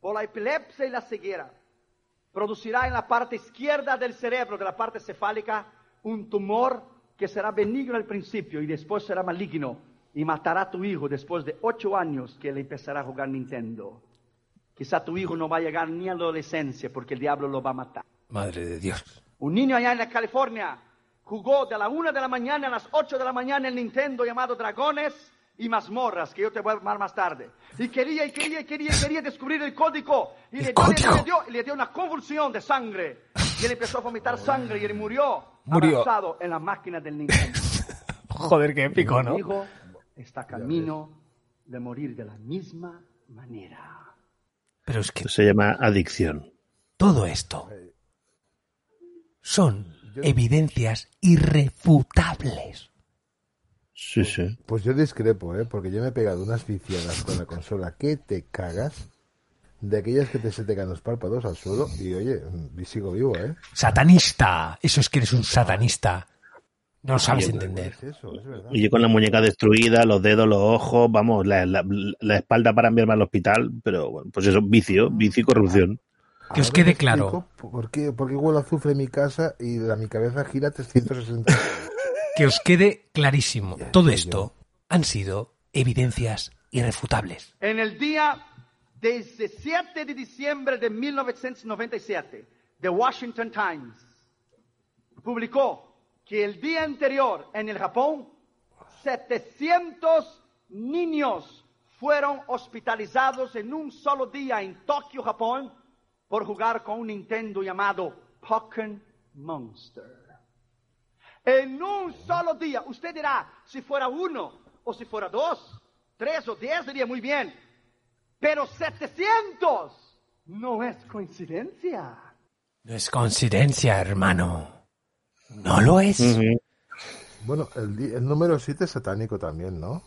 por la epilepsia y la ceguera, producirá en la parte izquierda del cerebro, de la parte cefálica, un tumor que será benigno al principio y después será maligno y matará a tu hijo después de ocho años que él empezará a jugar Nintendo. Quizá tu hijo no va a llegar ni a la adolescencia porque el diablo lo va a matar. Madre de Dios. Un niño allá en la California jugó de la 1 de la mañana a las 8 de la mañana el Nintendo llamado Dragones y Mazmorras, que yo te voy a armar más tarde. Y quería, y quería, y quería, y quería descubrir el código. Y le, código? le, dio, le dio una convulsión de sangre. Y él empezó a vomitar sangre y él murió, Murió. en la máquina del Nintendo. Joder, qué épico, ¿no? Está camino de morir de la misma manera. Pero es que Se llama adicción. todo esto son evidencias irrefutables. Sí, sí. Pues yo discrepo, ¿eh? Porque yo me he pegado unas viciadas con la consola que te cagas. De aquellas que te se te caen los párpados al suelo. Y oye, y sigo vivo, ¿eh? Satanista. Eso es que eres un satanista. No lo sabes entender. Es eso, es. Y yo con la muñeca destruida, los dedos, los ojos, vamos, la, la- la espalda para enviarme al hospital, pero bueno, pues eso, vicio, vicio y corrupción. Que os quede claro. ¿Por qué, por qué huele a azufre en mi casa y la, mi cabeza gira 360? Que os quede clarísimo. Ya, Todo esto han sido evidencias irrefutables. En el día 17 de diciembre de 1997, The Washington Times publicó que el día anterior en el Japón, 700 niños fueron hospitalizados en un solo día en Tokio, Japón, por jugar con un Nintendo llamado Pokémon Monster. En un solo día, usted dirá, si fuera uno, o si fuera dos, tres o diez, diría muy bien. Pero 700 no es coincidencia. No es coincidencia, hermano. No lo es. Bueno, el, el número 7 es satánico también, ¿no?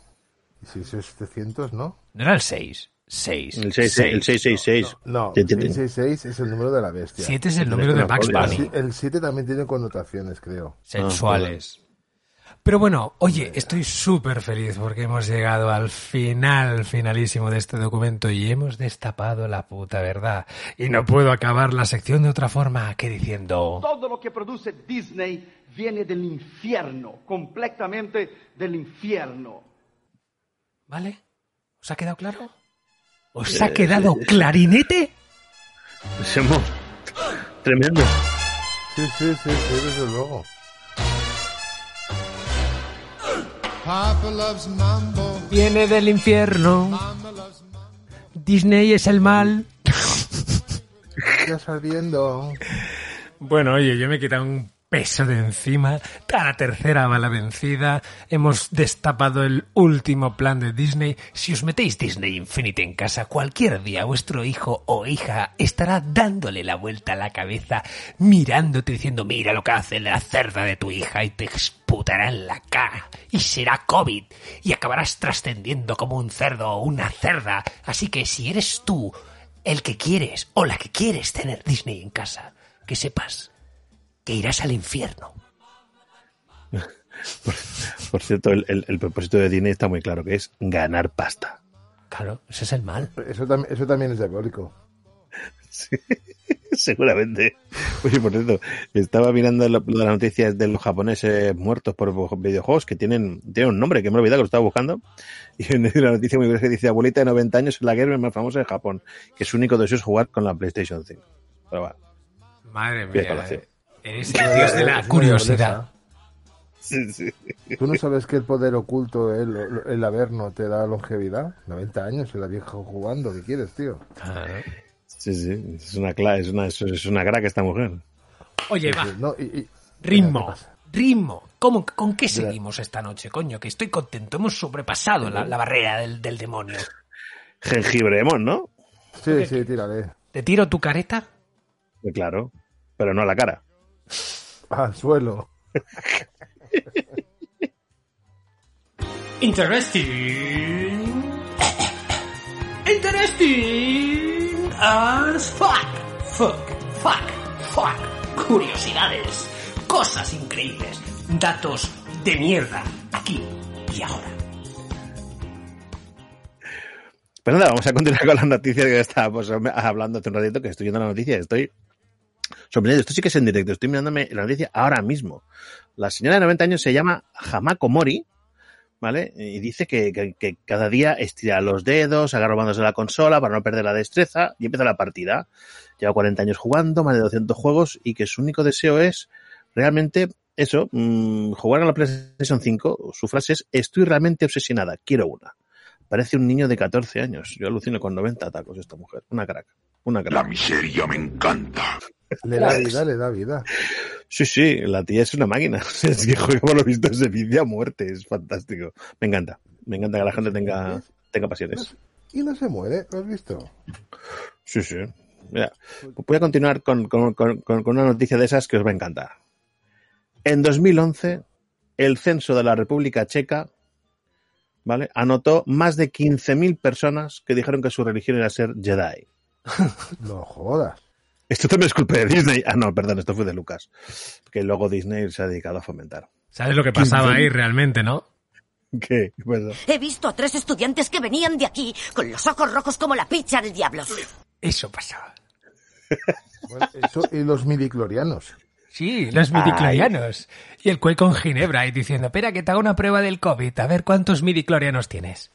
Y si es 700, ¿no? No era el 6. 6. El, seis- el 666. No, Te- te- te- 666 es el número de la bestia. 7 es el número de Max Bunny. El 7 también tiene connotaciones, creo. Sensuales. Pero bueno, oye, estoy súper feliz porque hemos llegado al final finalísimo de este documento y hemos destapado la puta verdad. Y no puedo acabar la sección de otra forma que diciendo... Todo lo que produce Disney viene del infierno, completamente del infierno. ¿Vale? ¿Os ha quedado claro? ¿Os ha quedado clarinete? Somos tremendo. Sí, sí, sí, sí, desde luego. Viene del infierno. Disney es el mal. Ya saliendo. Bueno, oye, yo me he quitado un peso de encima. La tercera bala vencida. Hemos destapado el último plan de Disney. Si os metéis Disney Infinity en casa, cualquier día vuestro hijo o hija estará dándole la vuelta a la cabeza, mirándote diciendo, mira lo que hace la cerda de tu hija y te exputará en la cara. Y será COVID. Y acabarás trascendiendo como un cerdo o una cerda. Así que si eres tú el que quieres o la que quieres tener Disney en casa, que sepas que irás al infierno. Por cierto, el, el- el propósito de Disney está muy claro, que es ganar pasta. Claro, ese es el mal. Eso, tam- eso también es diabólico. Sí, seguramente. Oye, por cierto, estaba mirando las noticias de los japoneses muertos por videojuegos que tienen, tienen un nombre que me he olvidado que lo estaba buscando. Y en una noticia muy curiosa que dice, abuelita de 90 años es la gamer más famosa de Japón, que su único deseo es jugar con la PlayStation 5. Pero va. Madre mía. eh. Eres el dios de la curiosidad. Sí, sí. ¿Tú no sabes que el poder oculto, el, el averno, te da longevidad? 90 años, la vieja jugando. ¿Qué quieres, tío? Claro. Sí, sí, es una cla- es una, es una crack esta mujer. Oye, va. No, y, y- Ritmo. Ritmo. ¿Cómo, ¿Con qué seguimos esta noche, coño? Que estoy contento. Hemos sobrepasado la, la barrera del, del demonio. Jengibremos, ¿no? Sí, sí, tírale. ¿Te tiro tu careta? Claro, pero no a la cara. Al suelo. Interesting. Interesting as fuck. Fuck, fuck, fuck. Curiosidades. Cosas increíbles. Datos de mierda. Aquí y ahora. Pues nada, vamos a continuar con las noticias que estábamos hablando hace un ratito, que estoy viendo la noticia y estoy sorprendido. Esto sí que es en directo, estoy mirándome la noticia ahora mismo. La señora de 90 años se llama Hamako Mori, ¿vale? Y dice que, cada día estira los dedos, agarra bandos de la consola para no perder la destreza y empieza la partida. Lleva 40 años jugando, más de 200 juegos y que su único deseo es realmente eso, mm, jugar a la PlayStation 5, su frase es, estoy realmente obsesionada, quiero una. Parece un niño de 14 años. Yo alucino con 90 tacos esta mujer. Una crack. Una. La miseria me encanta. Le da vida, le da vida. Sí, sí, la tía es una máquina. Es que por lo visto se vicia a muerte. Es fantástico. Me encanta. Me encanta que la gente tenga, tenga pasiones. Y no se muere, ¿lo has visto? Sí, sí. Mira, voy a continuar con, con- con- con una noticia de esas que os va a encantar. En 2011, el censo de la República Checa, ¿vale? Anotó más de 15.000 personas que dijeron que su religión era ser Jedi. No jodas. Esto también es culpa de Disney. Ah, no, perdón, esto fue de Lucas. Que luego Disney se ha dedicado a fomentar. ¿Sabes lo que pasaba ahí realmente, no? ¿Qué? ¿Qué pasó? He visto a tres estudiantes que venían de aquí con los ojos rojos como la picha del diablo. Eso pasaba. Bueno, eso y los midiclorianos. Sí, los midiclorianos. Y el cuey con ginebra y diciendo, espera que te hago una prueba del COVID, a ver cuántos midiclorianos tienes.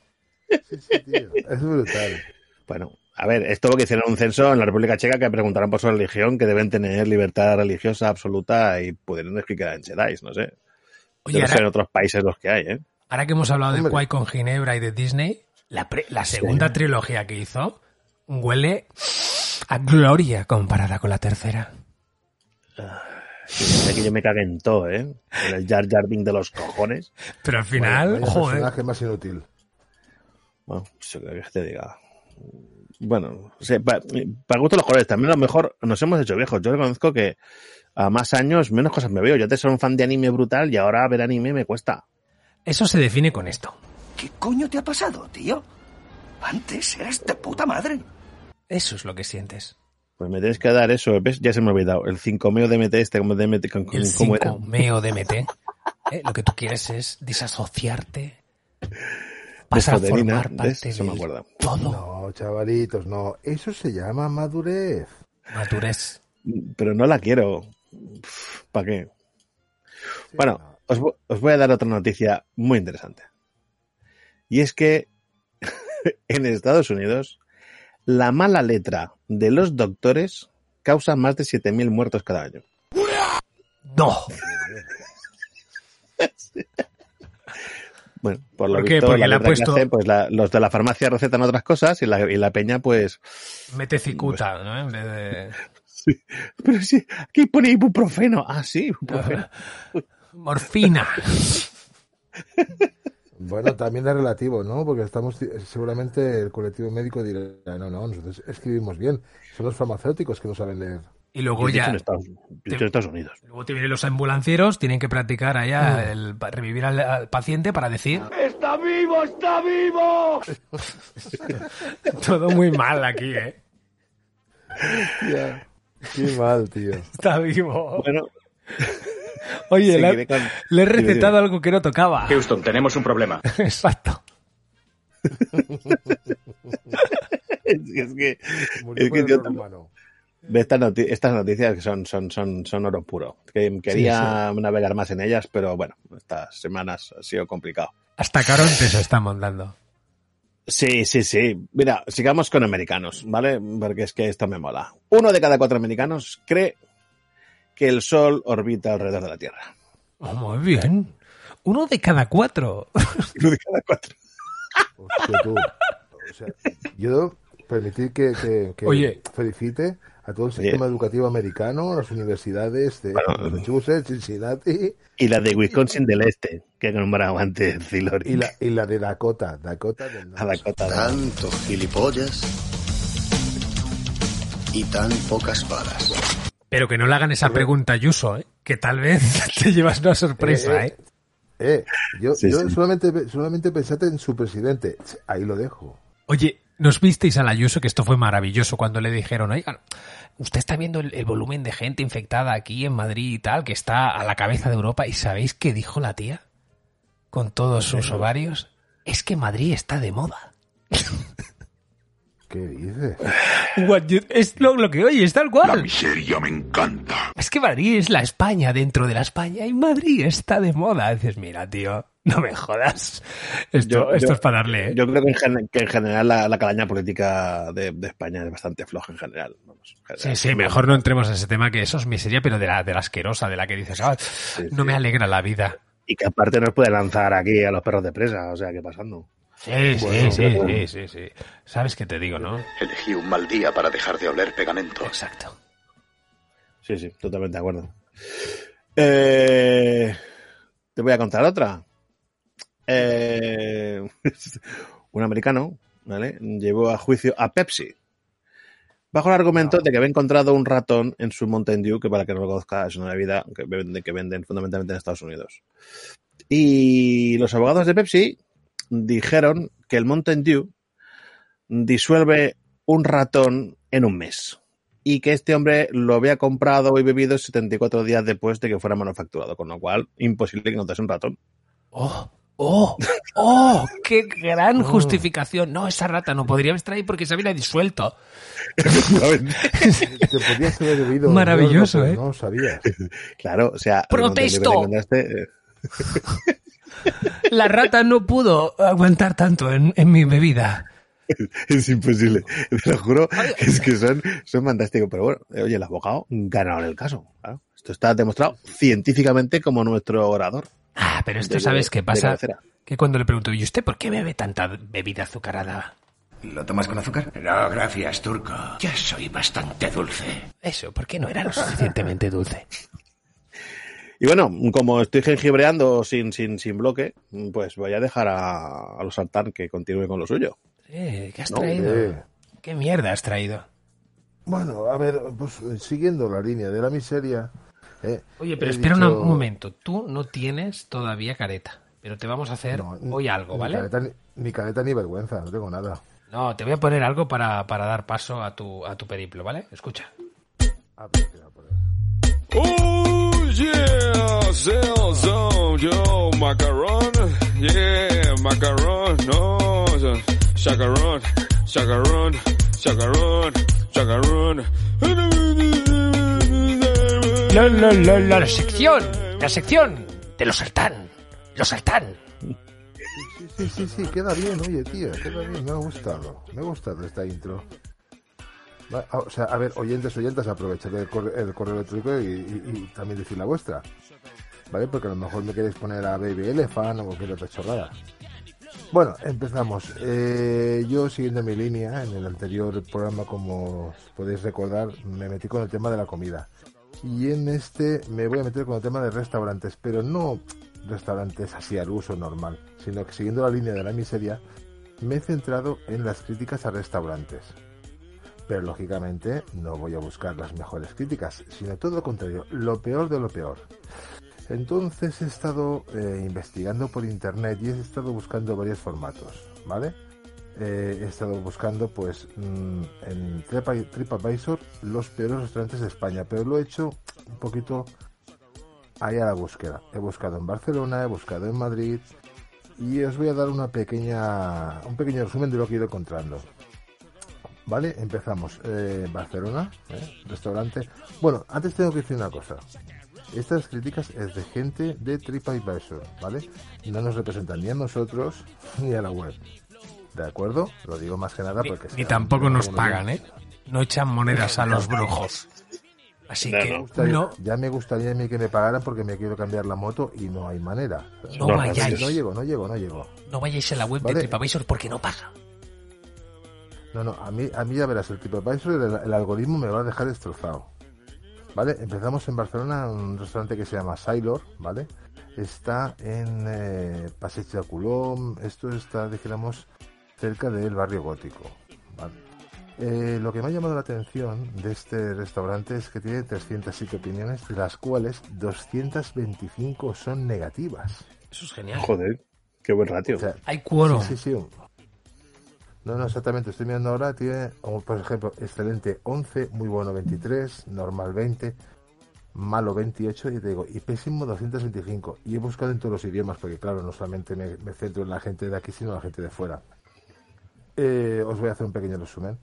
Sí, sí, tío. Es brutal. Bueno, a ver, esto lo que hicieron un censo en la República Checa que preguntaron por su religión, que deben tener libertad religiosa absoluta y pudieron que eran Jedi, no sé. Oye, Yo no sé en ahora, otros países los que hay, ¿eh? ahora que hemos hablado de cuey con ginebra y de Disney, la, pre- la segunda trilogía que hizo huele a gloria comparada con la tercera. Sí, que yo me cagué en todo, ¿eh? En el Jar Jar Binks de los cojones. Pero al final, joder, personaje más inútil. Bueno, ¿qué te diga? Bueno, o sea, pa- para gusto los colores, también a lo mejor nos hemos hecho viejos. Yo reconozco que a más años menos cosas me veo. Yo antes era un fan de anime brutal y ahora ver anime me cuesta. eso se define con esto. ¿Qué coño te ha pasado, tío? Antes eras de puta madre. Eso es lo que sientes. Pues me tienes que dar eso, ¿ves? Ya se me ha olvidado. El 5 meo DMT este, como DMT, con- El ¿cómo era? 5 meo DMT. ¿eh? Lo que tú quieres es desasociarte. Pasar a formar parte Eso me acuerdo. todo. No, chavalitos, no. Eso se llama madurez. Madurez. Pero no la quiero. ¿Para qué? Bueno, os, os voy a dar otra noticia muy interesante. Y es que en Estados Unidos la mala letra de los doctores causa más de 7.000 muertos cada año. No. Bueno, por lo ¿Por visto, Porque la le ha letra que puesto- hacen, pues la- los de la farmacia recetan otras cosas y la, y la peña, pues... Mete cicuta, ¿no? En vez de... Pero sí, aquí pone ibuprofeno. Ah, sí, ibuprofeno. Morfina. Bueno, también es relativo, ¿no? Porque estamos, seguramente el colectivo médico dirá, no, no, nosotros escribimos bien. Son los farmacéuticos que no saben leer. Y luego ya... en Estados, yo he dicho en Estados Unidos. Luego te vienen los ambulancieros, tienen que practicar allá el pa- revivir al, al paciente para decir ¡Está vivo, está vivo! todo muy mal aquí, ¿eh? Qué mal, tío. Está vivo. Bueno, Oye, le, seguiré con- le he recetado algo que no tocaba. Houston, tenemos un problema. Exacto. es, es que, es por que el yo Ve estas, noti- estas noticias que son, son, son, son oro puro. Que quería navegar más en ellas, pero bueno, estas semanas ha sido complicado. Hasta Caronte se está montando. Sí, sí, sí. Mira, sigamos con americanos, ¿vale? Porque es que esto me mola. Uno de cada cuatro americanos cree que el Sol orbita alrededor de la Tierra. Oh, muy bien. Uno de cada cuatro. Uno de cada cuatro. Hostia, tú. O sea, yo permitir que, que- que Oye. felicite a todo el sistema educativo americano, a las universidades de Bueno. Massachusetts, Cincinnati Y la de Wisconsin del Este, que he nombrado antes Zilori. y la, y la de Dakota. Dakota del A norte. Dakota. Tanto gilipollas y tan pocas balas. Pero que no le hagan esa pregunta a Ayuso, ¿eh? Que tal vez te llevas una sorpresa, Eh, ¿eh? Eh, yo, Sí, yo sí. solamente solamente pensate en su presidente. Ahí lo dejo. Oye, ¿nos visteis al Ayuso? Que esto fue maravilloso cuando le dijeron, oigan, usted está viendo el, el volumen de gente infectada aquí en Madrid y tal, que está a la cabeza de Europa. ¿Y sabéis qué dijo la tía? Con todos sus ovarios. Es que Madrid está de moda. ¿Qué dices? You- Es lo, lo que oye, es tal La cual. miseria me encanta. Es que Madrid es la España dentro de la España y Madrid está de moda. Dices, mira, tío, No me jodas. Esto, Yo- esto yo- es para darle, ¿eh? Yo creo que en, gen- que en general la, la calaña política de, de España es bastante floja en general. Vamos, en Sí, general. sí, mejor no entremos en ese tema, que eso es miseria, pero de la, de la asquerosa, de la que dices, ah, no me alegra la vida. Y que aparte nos puede lanzar aquí a los perros de presa, o sea, ¿qué pasando? Sí, Bueno, sí, sí, bueno. sí, sí, sí. ¿Sabes qué te digo, no? Elegí un mal día para dejar de oler pegamento. Exacto. Sí, sí, totalmente de acuerdo. Eh, te voy a contar otra. Eh, un americano, ¿vale? Llevó a juicio a Pepsi. Bajo el argumento de que había encontrado un ratón en su Mountain Dew, que para que no lo conozca es una bebida que venden, que venden fundamentalmente en Estados Unidos. Y los abogados de Pepsi dijeron que el Mountain Dew disuelve un ratón en un mes. Y que este hombre lo había comprado y bebido 74 días después de que fuera manufacturado, con lo cual imposible que encontrase un ratón. ¡Oh! ¡Oh! ¡Oh! ¡Qué gran justificación! No, esa rata no podría estar ahí porque se había disuelto. Te podías haber bebido. Maravilloso, ¿eh? No lo sabías. Claro, o sea... ¡Protesto! eh, La rata no pudo aguantar tanto en, en mi bebida. Es imposible. Te lo juro, es que son, son fantásticos. Pero bueno, eh, oye, el abogado ganaron el caso. claro. Esto está demostrado científicamente como nuestro orador. Ah, pero esto De- sabes qué pasa. Que cuando le pregunto, ¿y usted por qué bebe tanta bebida azucarada? ¿Lo tomas con azúcar? No, gracias, turco. Ya soy bastante dulce. Eso, ¿por qué no era lo suficientemente dulce? Y bueno, como estoy jengibreando sin, sin, sin bloque, pues voy a dejar a, a los Sartán que continúe con lo suyo. Eh, ¿Qué has No, traído? eh. ¿Qué mierda has traído? Bueno, a ver, pues eh, siguiendo la línea de la miseria. Eh, Oye, pero espera dicho- un momento. Tú no tienes todavía careta. Pero te vamos a hacer hoy algo, Ni ¿vale? careta, ni, ni careta ni vergüenza, no tengo nada. No, te voy a poner algo para, para dar paso a tu, a tu periplo, ¿vale? Escucha. Oh yeah, Zelzone, yo, macaron, yeah, macaron, no, chacarón, chacarón, chacarón, chacarón. La, sección, la sección de los sartán, los sartán. Sí, sí, sí, queda bien, oye, tío, queda bien, me ha gustado, me ha gustado esta intro. Ah, O sea, a ver, oyentes, oyentes, aprovechad el correo, el correo electrónico y también decir la vuestra. ¿Vale? Porque a lo mejor me queréis poner a Baby Elephant o cualquier otra chorrada. Bueno, empezamos. Eh, yo, siguiendo mi línea, en el anterior programa, como podéis recordar, me metí con el tema de la comida. Y en este me voy a meter con el tema de restaurantes, pero no restaurantes así al uso normal, sino que siguiendo la línea de la miseria, me he centrado en las críticas a restaurantes. Pero lógicamente no voy a buscar las mejores críticas, sino todo lo contrario, lo peor de lo peor. Entonces he estado eh, investigando por internet y he estado buscando varios formatos, ¿vale? Eh, he estado buscando pues mm, en Tripa- TripAdvisor los peores restaurantes de España, pero lo he hecho un poquito ahí a la búsqueda. He buscado en Barcelona, he buscado en Madrid y os voy a dar una pequeña, un pequeño resumen de lo que he ido encontrando. Vale, empezamos. Eh, Barcelona, ¿eh? restaurante. Bueno, antes tengo que decir una cosa. Estas críticas es de gente de TripAdvisor, ¿vale? No nos representan ni a nosotros ni a la web. ¿De acuerdo? Lo digo más que nada porque... Y tampoco nos pagan, ¿eh? No echan monedas a los brujos. Así que me gustaría- no, Ya me gustaría a mí que me pagaran porque me quiero cambiar la moto y no hay manera. No vayáis. No llego, no llego, no llego. no vayáis a la web Vale. de TripAdvisor porque no paga. No, no, a mí, a mí ya verás, el TripAdvisor, el, el algoritmo me va a dejar destrozado. ¿Vale? Empezamos en Barcelona, un restaurante que se llama Sailor, ¿vale? Está en eh, Passeig de Colom, esto está, dijéramos, cerca del barrio gótico, ¿vale? Eh, lo que me ha llamado la atención de este restaurante es que tiene 307 opiniones, de las cuales 225 son negativas. Eso es genial. Joder, qué buen ratio. Hay quórum. Sí, sí, sí. No, no, exactamente. Estoy mirando ahora. Tiene, como por ejemplo, excelente 11, muy bueno 23, normal 20, malo 28 y te digo, y pésimo 225. Y he buscado en todos los idiomas, porque claro, no solamente me, me centro en la gente de aquí, sino en la gente de fuera. Eh, os voy a hacer un pequeño resumen.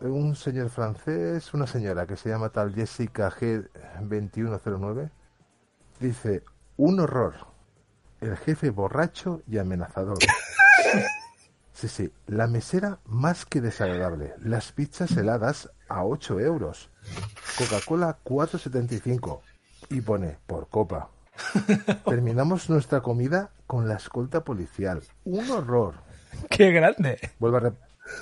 Un señor francés, una señora que se llama tal Jessica G2109, dice, un horror. el jefe borracho y amenazador. Sí, sí, la mesera más que desagradable, las pizzas heladas a 8 euros, Coca-Cola 4,75 y pone por copa. Terminamos nuestra comida con la escolta policial. Un horror. ¡Qué grande! Vuelvo a rep-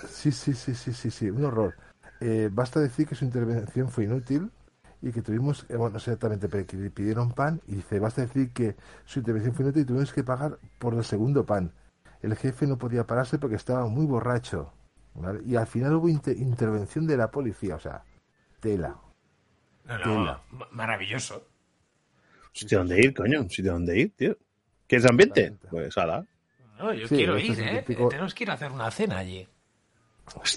Sí, sí, sí, sí, sí, sí, un horror. Eh, basta decir que su intervención fue inútil y que tuvimos, eh, bueno, no sé exactamente, pero que le pidieron pan y dice, basta decir que su intervención fue inútil y tuvimos que pagar por el segundo pan. El jefe no podía pararse porque estaba muy borracho. ¿vale? Y al final hubo inter- intervención de la policía, o sea, tela. No, no, Tela. ma- maravilloso. Sitio donde ir, coño. Sitio donde ir, tío. ¿Quieres ambiente? Pues ala. No, yo Sí, quiero ir, es el ¿eh? típico- Tenemos que ir a hacer una cena allí.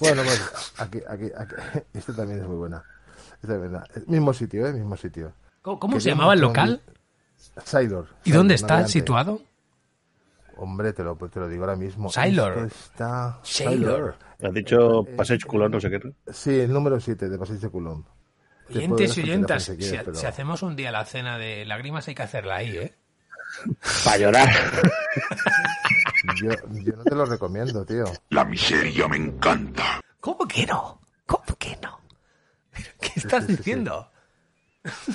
Bueno, bueno, aquí, aquí, aquí, esta también es muy buena. Esta es buena. Eh, Mismo sitio, ¿eh? Mismo sitio. ¿Cómo, cómo se llamaba el con- local? Sailor. ¿Y dónde está navegante. situado? Hombre, te lo, te lo digo ahora mismo. Sailor. Está... Sailor. Has dicho Passeig Colón, no sé qué. Sí, el número 7 de. Te puedo Oyentes y el oyentas, si quieres, pero- si hacemos un día la cena de lágrimas hay que hacerla ahí, ¿eh? Para llorar. Yo, yo no te lo recomiendo, tío. La miseria me encanta. ¿Cómo que no? ¿Cómo que no? ¿Qué estás sí, sí. diciendo?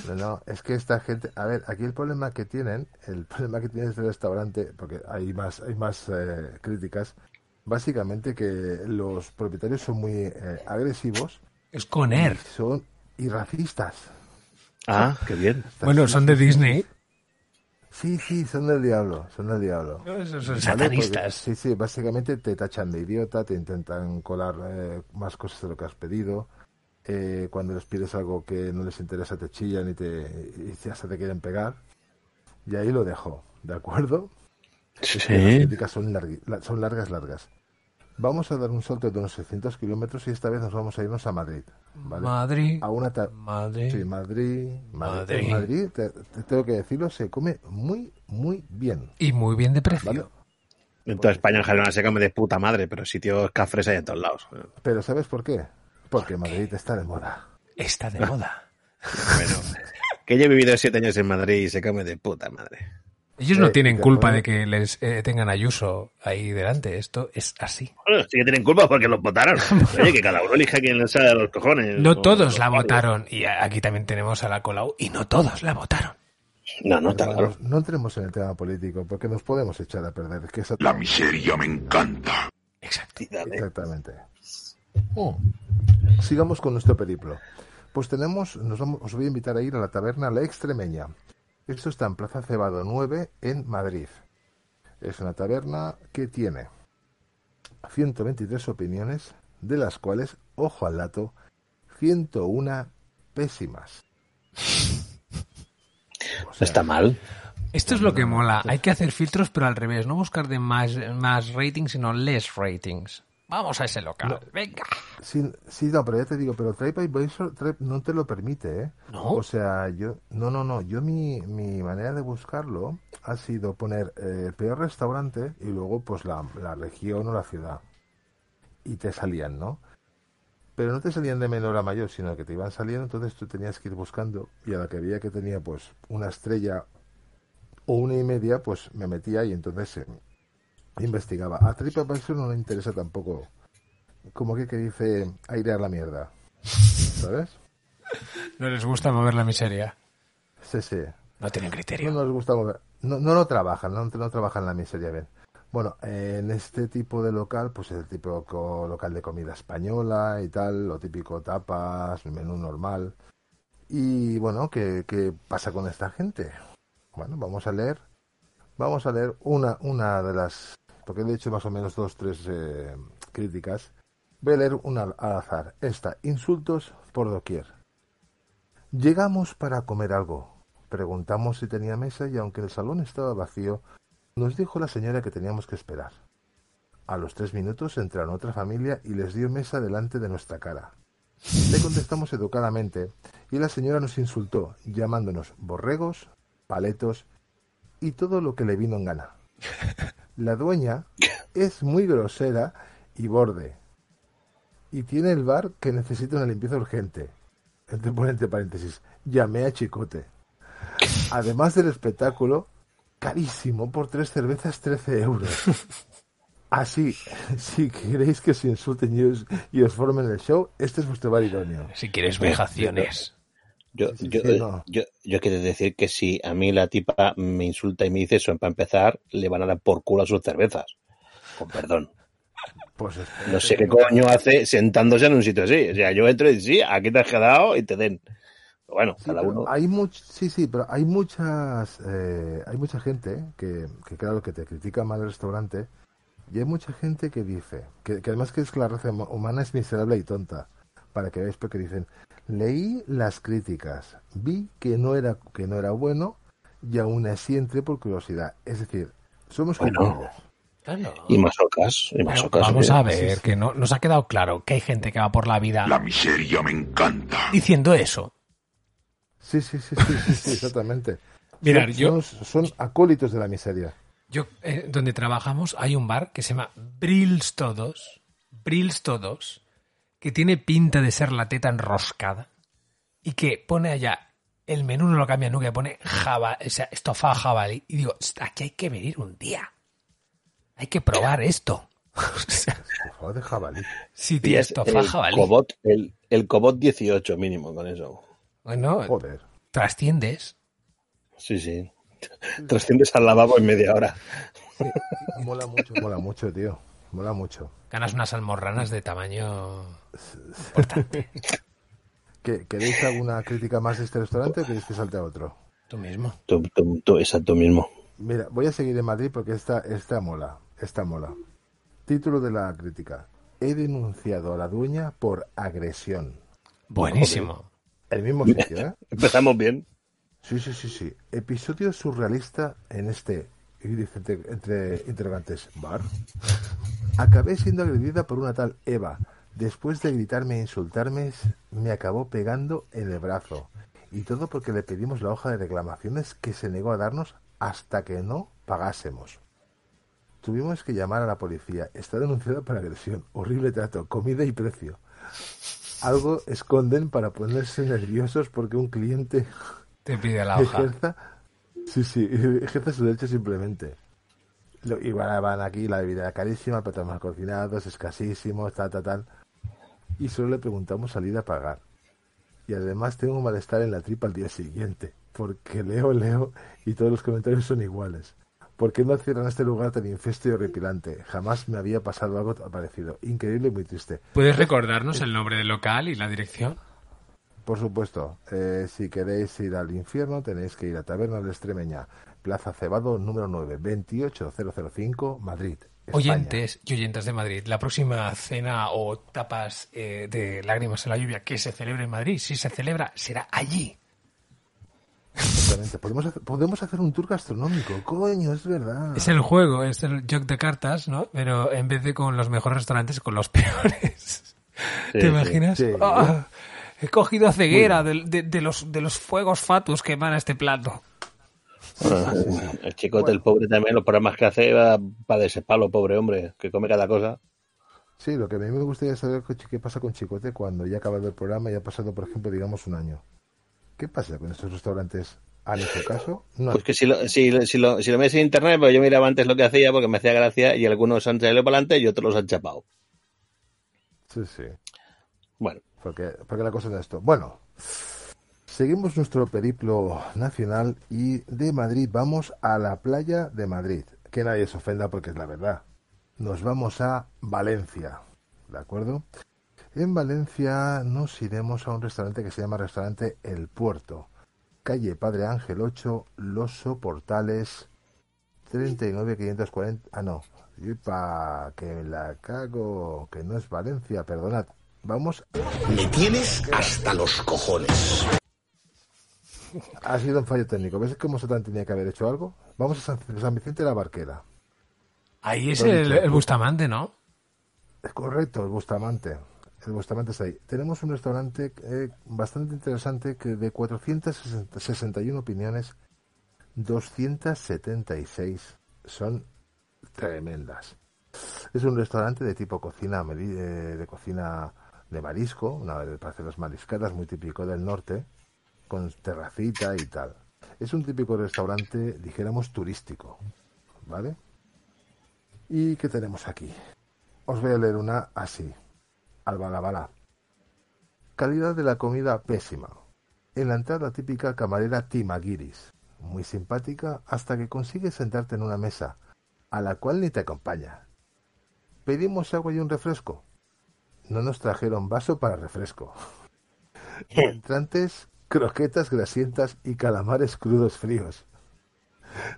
No, no, es que esta gente, a ver, aquí el problema que tienen, el problema que tiene este restaurante, porque hay más, hay más eh, críticas, básicamente que los propietarios son muy eh, agresivos. Es con Air. y Son y racistas. Ah, qué bien. Bueno, son de Disney. Sí, sí, son del diablo, son del diablo. No, esos son ¿Vale? satanistas. Porque- sí, sí, básicamente te tachan de idiota, te intentan colar eh, más cosas de lo que has pedido. Eh, cuando les pides algo que no les interesa te chillan y, te, y ya se te quieren pegar. Y ahí lo dejo, ¿de acuerdo? Sí. Las críticas son largas, largas. Vamos a dar un salto de unos 600 kilómetros y esta vez nos vamos a irnos a Madrid. ¿vale? Madrid. A una ta- Madrid. Sí, Madrid. Madrid. Madrid. En Madrid, te, te tengo que decirlo, se come muy, muy bien. Y muy bien de precio. ¿vale? En toda España en general se come de puta madre, pero sitios cafres hay en todos lados. Pero ¿sabes por qué? Porque Madrid está de moda. Está de moda. Bueno, que yo he vivido siete años en Madrid y se come de puta madre. Ellos no Eh, tienen culpa de que les eh, tengan Ayuso ahí delante. Esto es así. Bueno, sí que tienen culpa porque los votaron. Oye, que cada uno elija quien le sale a los cojones. No todos la votaron. Y aquí también tenemos a la Colau. Y no todos la votaron. No, no, está claro. no entremos en el tema político porque nos podemos echar a perder. Que La miseria me encanta. Exactamente. Oh. Sigamos con nuestro periplo. Pues tenemos, nos vamos, os voy a invitar a ir a la taberna La Extremeña. Esto está en Plaza Cebado 9 en Madrid. Es una taberna que tiene 123 opiniones, de las cuales, ojo al dato, 101 pésimas. No está mal. Esto es lo que mola. Hay que hacer filtros, pero al revés. No buscar de más, más ratings, sino less ratings. Vamos a ese local. Venga. Sí, sí, no, pero ya te digo, pero TripAdvisor Trip no te lo permite, ¿eh? ¿No? O sea, yo, no, no, no, yo mi, mi manera de buscarlo ha sido poner eh, el peor restaurante y luego pues la, la región o la ciudad. Y te salían, ¿no? Pero no te salían de menor a mayor, sino que te iban saliendo, entonces tú tenías que ir buscando y a la que veía que tenía pues una estrella o una y media, pues me metía y entonces eh, investigaba. A TripAdvisor no le interesa tampoco, como que, que dice airear la mierda, ¿sabes? No les gusta mover la miseria. Sí, sí. No tienen criterio. No nos gusta mover. No, no lo trabajan, no, no trabajan la miseria bien. Bueno, eh, en este tipo de local, pues el típico local de comida española y tal, lo típico tapas, menú normal. Y bueno, ¿qué, qué pasa con esta gente? Bueno, vamos a leer. Vamos a leer una, una de las. Porque he hecho más o menos dos, tres eh, críticas. Voy a leer una al azar. Esta, insultos por doquier. Llegamos para comer algo. Preguntamos si tenía mesa y aunque el salón estaba vacío, nos dijo la señora que teníamos que esperar. A los tres minutos entraron otra familia y les dio mesa delante de nuestra cara. Le contestamos educadamente y la señora nos insultó, llamándonos borregos, paletos y todo lo que le vino en gana. La dueña es muy grosera y borde. Y tiene el bar que necesita una limpieza urgente. Entre, paréntesis, llamé a Chicote. Además del espectáculo carísimo por tres cervezas 13 euros. Así, si queréis que os insulten y os, y os formen el show, este es vuestro bar idóneo. Si quieres vejaciones. Yo, yo, no. yo, yo quiero decir que si a mí la tipa me insulta y me dice eso, para empezar, le van a dar por culo a sus cervezas. Con perdón. Pues No sé qué coño hace sentándose en un sitio así. O sea, yo entro y sí, aquí te has quedado y te den. Pero bueno, Sí, cada uno. Hay much, sí, sí, pero hay muchas, eh, hay mucha gente que, que, claro, que te critica mal el restaurante y hay mucha gente que dice que, que además que es que la raza huma- humana es miserable y tonta. Para que veáis, porque dicen, leí las críticas, vi que no era que no era bueno y aún así entré por curiosidad. Es decir, somos Bueno. culpables. Y masocas, y Pero masocas. vamos a ver, que no, nos ha quedado claro que hay gente que va por la vida La miseria me encanta. diciendo eso. Sí, sí, sí, sí, sí, sí, exactamente. Mirad, Son- yo- son, son acólitos de la miseria. Yo, eh, donde trabajamos, hay un bar que se llama Brills Todos, Brills Todos, que tiene pinta de ser la teta enroscada y que pone allá el menú no lo cambia nunca, pone jaba, o sea, estofado jabalí. Y digo, aquí hay que venir un día. Hay que probar esto. O sea, Estofado de jabalí. sí, tío, es estofado el jabalí. Cobot, el, el Cobot 18 mínimo con eso. Bueno, Joder. trasciendes. Sí, sí. Trasciendes al lavabo en media hora. Mola mucho, mola mucho, tío. Mola mucho. Ganas unas almorranas de tamaño... ¿Que- ¿Queréis alguna crítica más de este restaurante o queréis que salte a otro? Tú mismo. Tú, tú- tú- exacto mismo. Mira, voy a seguir en Madrid porque esta, esta mola. Esta mola. Título de la crítica. He denunciado a la dueña por agresión. Buenísimo. El mismo sitio, ¿eh? Empezamos bien. Sí, sí, sí, sí. Episodio surrealista en este, y dice entre, entre interrogantes, bar. Acabé siendo agredida por una tal Eva. Después de gritarme e insultarme, me acabó pegando en el brazo. Y todo porque le pedimos la hoja de reclamaciones que se negó a darnos hasta que no pagásemos. Tuvimos que llamar a la policía. Está denunciada por agresión. Horrible trato, comida y precio. Algo esconden para ponerse nerviosos porque un cliente Te pide la hoja. ejerza, sí, sí, ejerza su derecho simplemente. Igual van aquí, la bebida carísima, platos mal cocinados, escasísimos, tal, tal, tal. Y solo le preguntamos salir a pagar. Y además tengo un malestar en la tripa al día siguiente, porque leo, leo y todos los comentarios son iguales. ¿Por qué no cierran este lugar tan infesto y horripilante? Jamás me había pasado algo parecido. Increíble y muy triste. ¿Puedes recordarnos el nombre del local y la dirección? Por supuesto, eh, si queréis ir al infierno tenéis que ir a Taberna de Extremeña, Plaza Cebado número 9, 28005, Madrid. España. Oyentes y oyentes de Madrid, la próxima cena o tapas eh, de lágrimas en la lluvia que se celebre en Madrid, si se celebra, será allí. Exactamente. Podemos hacer, podemos hacer un tour gastronómico, coño, es verdad. Es el juego, es el juego de cartas, ¿no? Pero en vez de con los mejores restaurantes, con los peores. Sí, ¿Te imaginas? Sí. ¡Ah! He cogido ceguera de, de- de los, de los fuegos fatus que van a este plato. El chicote, el pobre también, los programas que hace va para de ese palo, pobre hombre, que come cada cosa. Sí, lo que a mí me gustaría saber qué qué pasa con Chicote cuando ya ha acabado el programa y ha pasado, por ejemplo, digamos un año. ¿Qué pasa con estos restaurantes? ¿Han hecho caso? No. Pues que si lo, si, si lo, si lo en internet, pues yo miraba antes lo que hacía porque me hacía gracia y algunos han salido para adelante y otros los han chapado. Sí, sí. Bueno, Porque, porque la cosa es esto. Bueno, seguimos nuestro periplo nacional y de Madrid vamos a la playa de Madrid. Que nadie se ofenda porque es la verdad. Nos vamos a Valencia. ¿De acuerdo? En Valencia nos iremos a un restaurante que se llama Restaurante El Puerto. Calle Padre Ángel 8, Los Soportales, 39540. Ah, no. Yupa, que la cago. Que no es Valencia, perdonad. Vamos. Me tienes hasta los cojones. Ha sido un fallo técnico. ¿Ves cómo Satán tenía que haber hecho algo? Vamos a San, San Vicente de la Barquera. Ahí es el, el Bustamante, ¿no? Es correcto, el Bustamante. El Bustamante está ahí. Tenemos un restaurante eh, bastante interesante que de 461 opiniones, 276 son tremendas. Es un restaurante de tipo cocina eh, de cocina de marisco, una de las mariscadas muy típico del norte, con terracita y tal. Es un típico restaurante, dijéramos, turístico, ¿vale? ¿Y qué tenemos aquí? Os voy a leer una así. Albalabala. Calidad de la comida pésima. En la entrada típica camarera Timagiris. Muy simpática hasta que consigues sentarte en una mesa, a la cual ni te acompaña. Pedimos agua y un refresco. No nos trajeron vaso para refresco. Entrantes, croquetas grasientas y calamares crudos fríos.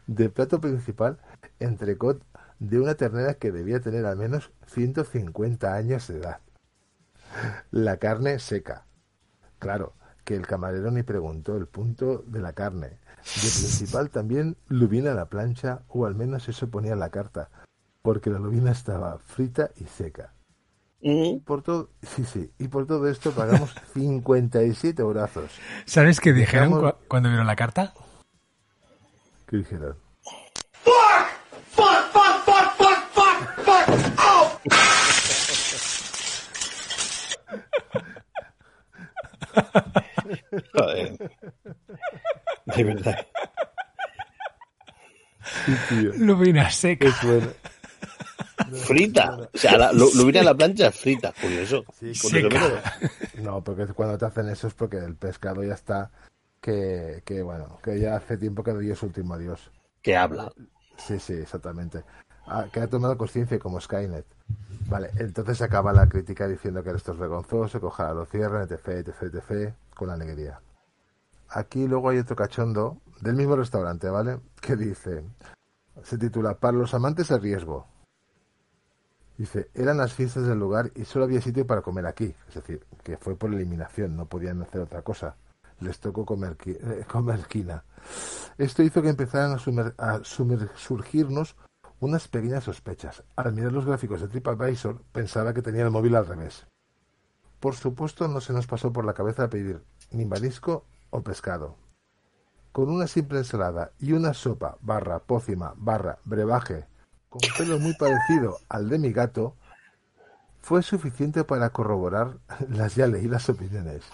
De plato principal, entrecot de una ternera que debía tener al menos 150 años de edad. La carne seca. Claro, que el camarero ni preguntó el punto de la carne. De principal también lubina a la plancha, o al menos eso ponía en la carta, porque la lubina estaba frita y seca. Y por todo, sí, sí, y por todo esto pagamos 57 brazos. ¿Sabes qué dijeron Dejamos- cu- cuando vieron la carta? ¿Qué dijeron? Fuck! Fuck, fuck, fuck, fuck, fuck, fuck! Oh! Joder. De verdad. Lubina seca. Es bueno. Frita. O sea, la, lo, lubina a la plancha frita. Curioso. Sí, Curioso, pero- No, porque cuando te hacen eso es porque el pescado ya está que, que bueno, que ya hace tiempo que dio su último adiós. Que habla. Sí, sí, exactamente. Ah, que ha tomado conciencia como Skynet. Vale, entonces acaba la crítica diciendo que esto es vergonzoso, que ojalá lo cierren, etc, etc, etc, con alegría. Aquí luego hay otro cachondo del mismo restaurante, ¿vale? Que dice, se titula Para los amantes de riesgo. Dice, eran las fiestas del lugar y solo había sitio para comer aquí. Es decir, que fue por eliminación, no podían hacer otra cosa. Les tocó comer, eh, comer quina. Esto hizo que empezaran a, sumer- a surgirnos unas pequeñas sospechas. Al mirar los gráficos de TripAdvisor, pensaba que tenía el móvil al revés. Por supuesto, no se nos pasó por la cabeza pedir ni marisco o pescado. Con una simple ensalada y una sopa barra pócima barra brebaje con pelo muy parecido al de mi gato, fue suficiente para corroborar las ya leídas opiniones.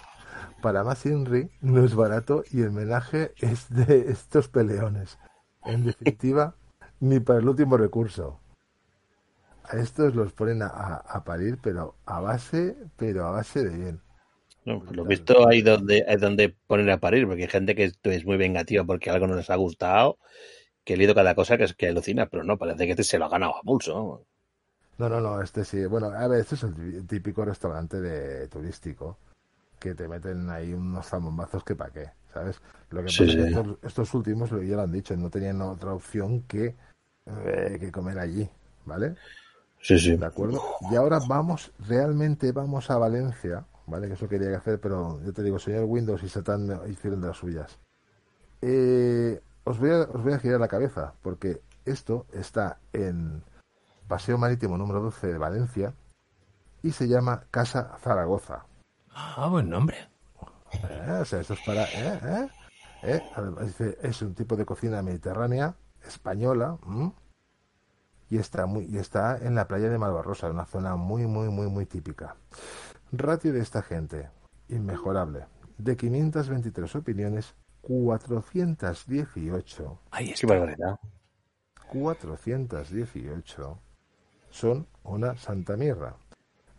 Para más Inri no es barato y el menaje es de estos peleones. En definitiva, ni para el último recurso. A estos los ponen a, a- parir, pero a base, pero a base de bien. No, por lo visto hay donde, hay donde poner a parir, porque hay gente que es muy vengativa porque algo no les ha gustado, que he leído cada cosa que es que alucina, pero no, parece que este se lo ha ganado a pulso. No, no, no, este sí. Bueno, a ver, este es el tí- típico restaurante de turístico que te meten ahí unos zamombazos que pa' qué, ¿sabes? Lo que Sí, pasa es que sí. estos, estos últimos, lo ya lo han dicho, no tenían otra opción que, eh, que comer allí, ¿vale? Sí, sí. ¿De acuerdo? Y ahora vamos, realmente vamos a Valencia, ¿vale? Que eso quería hacer, pero yo te digo, señor Windows y Satán hicieron de las suyas. Eh, os, voy a, os voy a girar la cabeza, porque esto está en Paseo Marítimo número 12 de Valencia y se llama Casa Zaragoza. Ah, buen nombre. Eh, o sea, esto es para... ¿eh? ¿eh? Además, dice, es un tipo de cocina mediterránea, española, ¿m? y está, muy, y está en la playa de Malvarrosa, una zona muy, muy, muy, muy típica. Ratio de esta gente, inmejorable. De 523 opiniones, 418. Ahí Qué barbaridad. 418 son una santa mirra.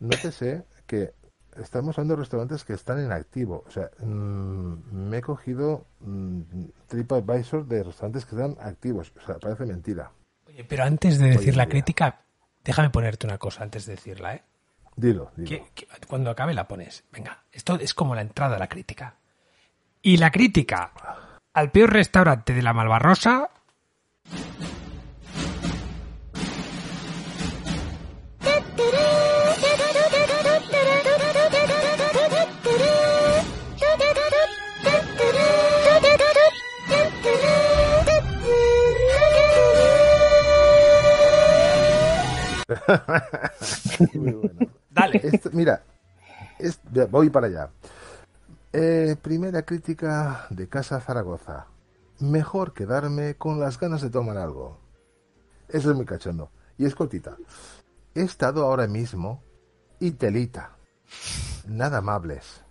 Nótese que estamos hablando de restaurantes que están en activo. O sea, mm, me he cogido mm, TripAdvisor de restaurantes que están activos. O sea, parece mentira. Oye, pero antes de decir la día. crítica, déjame ponerte una cosa antes de decirla, ¿eh? Dilo, dilo. Que- que cuando acabe la pones. Venga, esto es como la entrada a la crítica. Y la crítica al peor restaurante de la Malvarrosa. Muy bueno. Dale. Esto- mira, es- voy para allá. Eh, primera crítica de Casa Zaragoza. Mejor quedarme con las ganas de tomar algo. Eso es muy cachondo. Y es cortita. He estado ahora mismo y telita. Nada amables.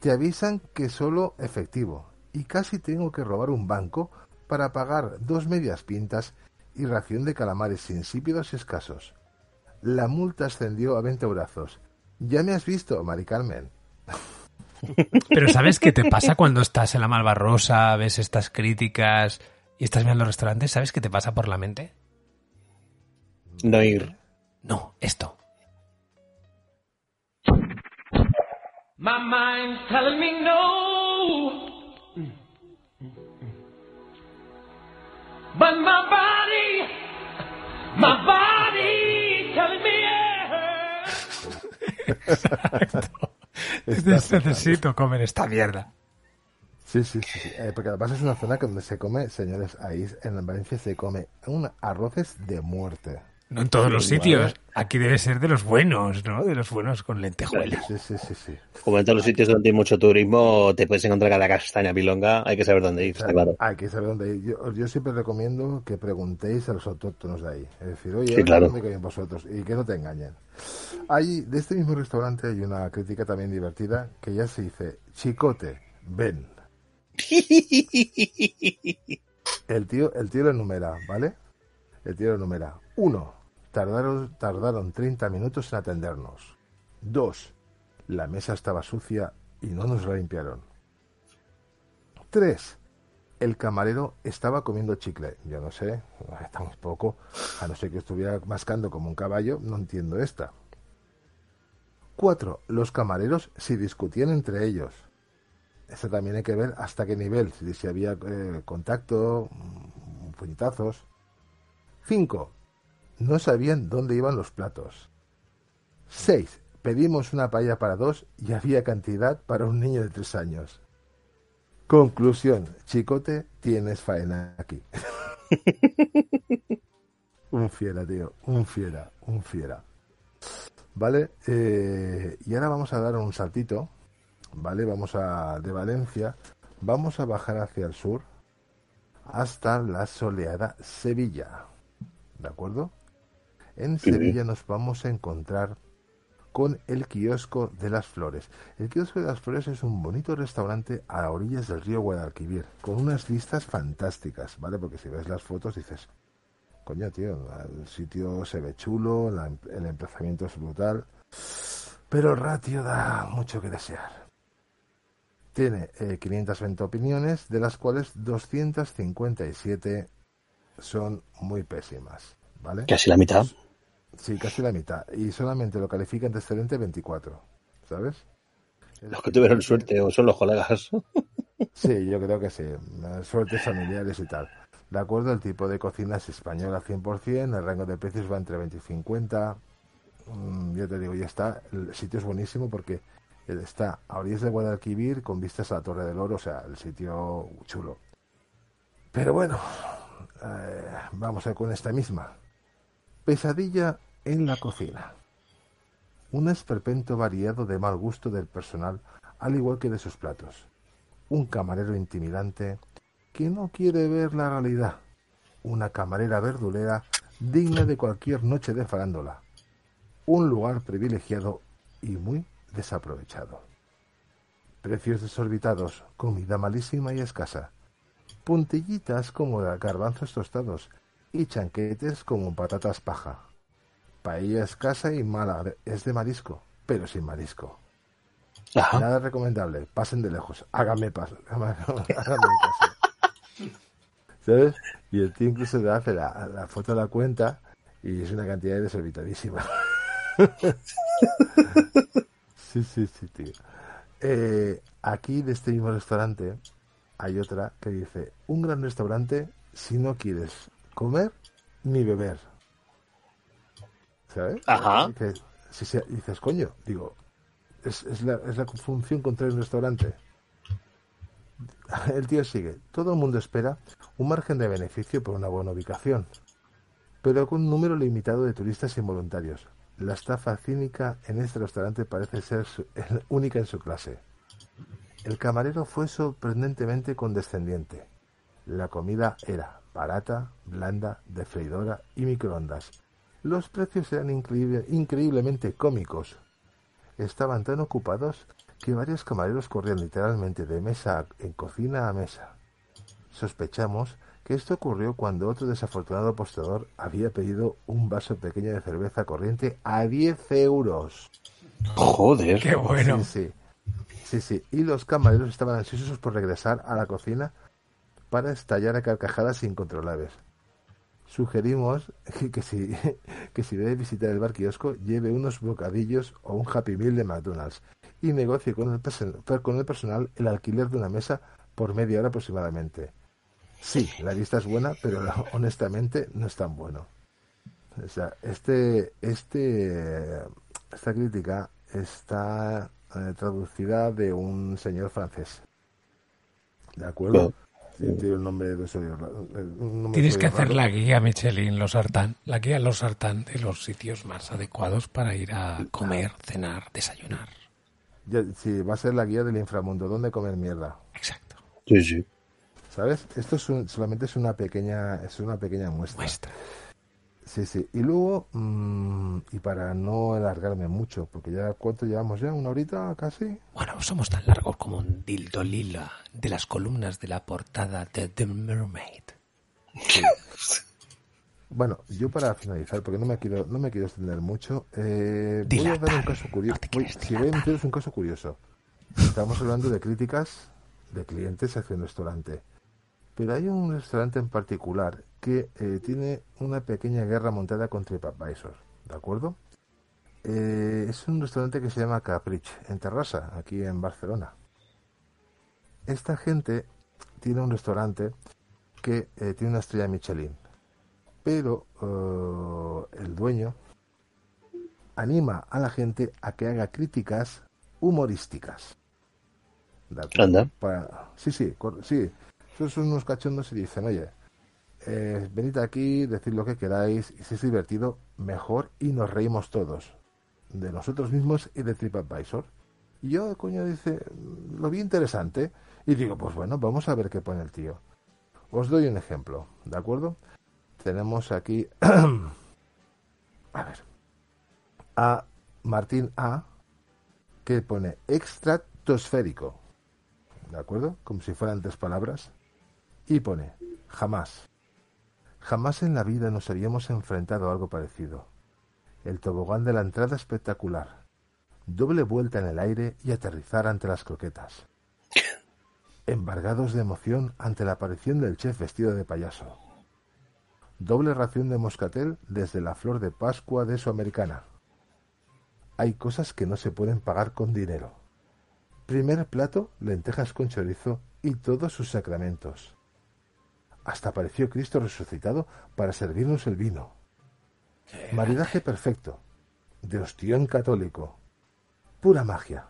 Te avisan que solo efectivo. y casi tengo que robar un banco para pagar dos medias pintas y ración de calamares insípidos y escasos. La multa ascendió a 20 brazos. Ya me has visto, Mari Carmen. Pero ¿sabes qué te pasa cuando estás en la Malvarrosa, ves estas críticas y estás viendo los restaurantes? ¿Sabes qué te pasa por la mente? No ir. No, esto. My mind's telling me no. But my body, my body telling me yes. Necesito comer esta mierda. Sí, sí, sí. Eh, porque además es una zona donde se come, señores, ahí en Valencia se come un arroces de muerte. No en todos los sitios. vale. Aquí debe ser de los buenos, ¿no? De los buenos con lentejuelas. Sí, sí, sí, sí. Como en todos los sitios donde hay mucho turismo, te puedes encontrar cada castaña pilonga, hay que saber dónde ir, está claro. Hay que saber dónde ir. Yo, yo siempre recomiendo que preguntéis a los autóctonos de ahí. Es decir, oye, Sí, claro. ¿dónde comen vosotros? Y que no te engañen. Hay, de este mismo restaurante hay una crítica también divertida que ya se dice, chicote, ven. El tío, el tío lo enumera, ¿vale? El tío lo enumera. Uno, tardaron, tardaron 30 minutos en atendernos. Dos, la mesa estaba sucia y no nos la limpiaron. Tres, el camarero estaba comiendo chicle. Yo no sé, estamos poco, a no ser que estuviera mascando como un caballo, no entiendo esta. Cuatro, los camareros se discutían entre ellos. Esto también hay que ver hasta qué nivel, si, había eh, contacto, mm, puñetazos. Cinco, no sabían dónde iban los platos. Seis, pedimos una paella para dos y había cantidad para un niño de tres años. Conclusión, chicote, tienes faena aquí. un fiera, tío, un fiera, un fiera. Vale, eh, y ahora vamos a dar un saltito, ¿vale? Vamos a, de Valencia, vamos a bajar hacia el sur hasta la soleada Sevilla, ¿de acuerdo? En Sí. Sevilla nos vamos a encontrar con el kiosco de las flores. El kiosco de las flores es un bonito restaurante a orillas del río Guadalquivir, con unas vistas fantásticas, ¿vale? Porque si ves las fotos dices, coño, tío, el sitio se ve chulo, la- el emplazamiento es brutal, pero el ratio da mucho que desear. Tiene eh, 520 opiniones, de las cuales 257 son muy pésimas, ¿vale? Casi la mitad. Sí, casi la mitad. Y solamente lo califican de excelente 24, ¿sabes? Los que tuvieron suerte o son los colegas. Sí, yo creo que sí. Suertes familiares y tal. De acuerdo, el tipo de cocina es español al 100%, el rango de precios va entre 20 y 50. Mm, yo te digo, ya está. El sitio es buenísimo porque está a orillas de Guadalquivir con vistas a la Torre del Oro, o sea, el sitio chulo. Pero bueno, eh, vamos a ir con esta misma. Pesadilla en la cocina. Un esperpento variado de mal gusto del personal, al igual que de sus platos. Un camarero intimidante que no quiere ver la realidad. Una camarera verdulera digna de cualquier noche de farándula. Un lugar privilegiado y muy desaprovechado. Precios desorbitados, comida malísima y escasa. Puntillitas como garbanzos tostados y chanquetes como patatas paja. Paella escasa y mala, es de marisco, pero sin marisco. Nada recomendable, pasen de lejos, háganme paso, caso. ¿Sabes? Y el tío incluso le hace la, la foto de la cuenta y es una cantidad desorbitadísima. sí, sí, sí, tío. Eh, aquí de este mismo restaurante hay otra que dice, un gran restaurante si no quieres comer ni beber. ¿Sabes? Ajá. Dices, si se- dices, coño, digo, es, es la, es la función contraria de un restaurante. El tío sigue, todo el mundo espera un margen de beneficio por una buena ubicación, pero con un número limitado de turistas involuntarios. La estafa cínica en este restaurante parece ser su- única en su clase. El camarero fue sorprendentemente condescendiente. La comida era barata, blanda, de freidora y microondas. Los precios eran increíble- increíblemente cómicos. Estaban tan ocupados que varios camareros corrían literalmente de mesa en cocina a mesa. Sospechamos que esto ocurrió cuando otro desafortunado postador había pedido un vaso pequeño de cerveza corriente a 10 euros. Joder. Qué bueno. Sí, sí. Sí, sí. Y los camareros estaban ansiosos por regresar a la cocina para estallar a carcajadas incontrolables. Sugerimos que, si, que si debe visitar el bar kiosco, lleve unos bocadillos o un Happy Meal de McDonald's y negocie con el, con el personal el alquiler de una mesa por media hora aproximadamente. Sí, la vista es buena, pero honestamente no es tan bueno. O sea, este, este, esta crítica está eh, traducida de un señor francés. ¿De acuerdo? Sí, tiene un nombre de eso, un nombre Tienes de que hacer raro. la guía Michelin, los sartán, la guía los sartán de los sitios más adecuados para ir a comer, cenar, desayunar. Ya, sí, va a ser la guía del inframundo, dónde comer mierda. Exacto. Sí, sí. ¿Sabes? Esto es un- solamente es una pequeña, es una pequeña muestra. Muestra. Sí, sí. Y luego, mm, y para no alargarme mucho, porque ya, ¿cuánto llevamos ya? ¿Una horita casi? Bueno, somos tan largos como un dildo lila de las columnas de la portada de The Mermaid. Bueno, yo para finalizar, porque no me quiero, no me quiero extender mucho, eh, voy a dar un caso curioso. si voy a meteros un caso curioso. Estamos hablando de críticas de clientes hacia un restaurante. Pero hay un restaurante en particular que eh, tiene una pequeña guerra montada con TripAdvisor, ¿de acuerdo? Eh, es un restaurante que se llama Caprich, en Terrassa, aquí en Barcelona. Esta gente tiene un restaurante que eh, tiene una estrella Michelin, pero el dueño anima a la gente a que haga críticas humorísticas. ¿De acuerdo? Anda. Para- sí, sí, sí. Esos son unos cachondos y dicen, oye, eh, venid aquí, decid lo que queráis, y si es divertido, mejor, y nos reímos todos, de nosotros mismos y de TripAdvisor. Y yo, coño, dice, lo vi interesante, y digo, pues bueno, vamos a ver qué pone el tío. Os doy un ejemplo, ¿de acuerdo? Tenemos aquí, a ver, a Martín A, que pone extratosférico, ¿de acuerdo? Como si fueran tres palabras. Y pone, jamás. Jamás en la vida nos habíamos enfrentado a algo parecido. El tobogán de la entrada espectacular. Doble vuelta en el aire y aterrizar ante las croquetas. Embargados de emoción ante la aparición del chef vestido de payaso. Doble ración de moscatel desde la flor de Pascua de su americana. Hay cosas que no se pueden pagar con dinero. Primer plato, lentejas con chorizo y todos sus sacramentos. Hasta apareció Cristo resucitado para servirnos el vino. Maridaje perfecto. De ostión católico. Pura magia.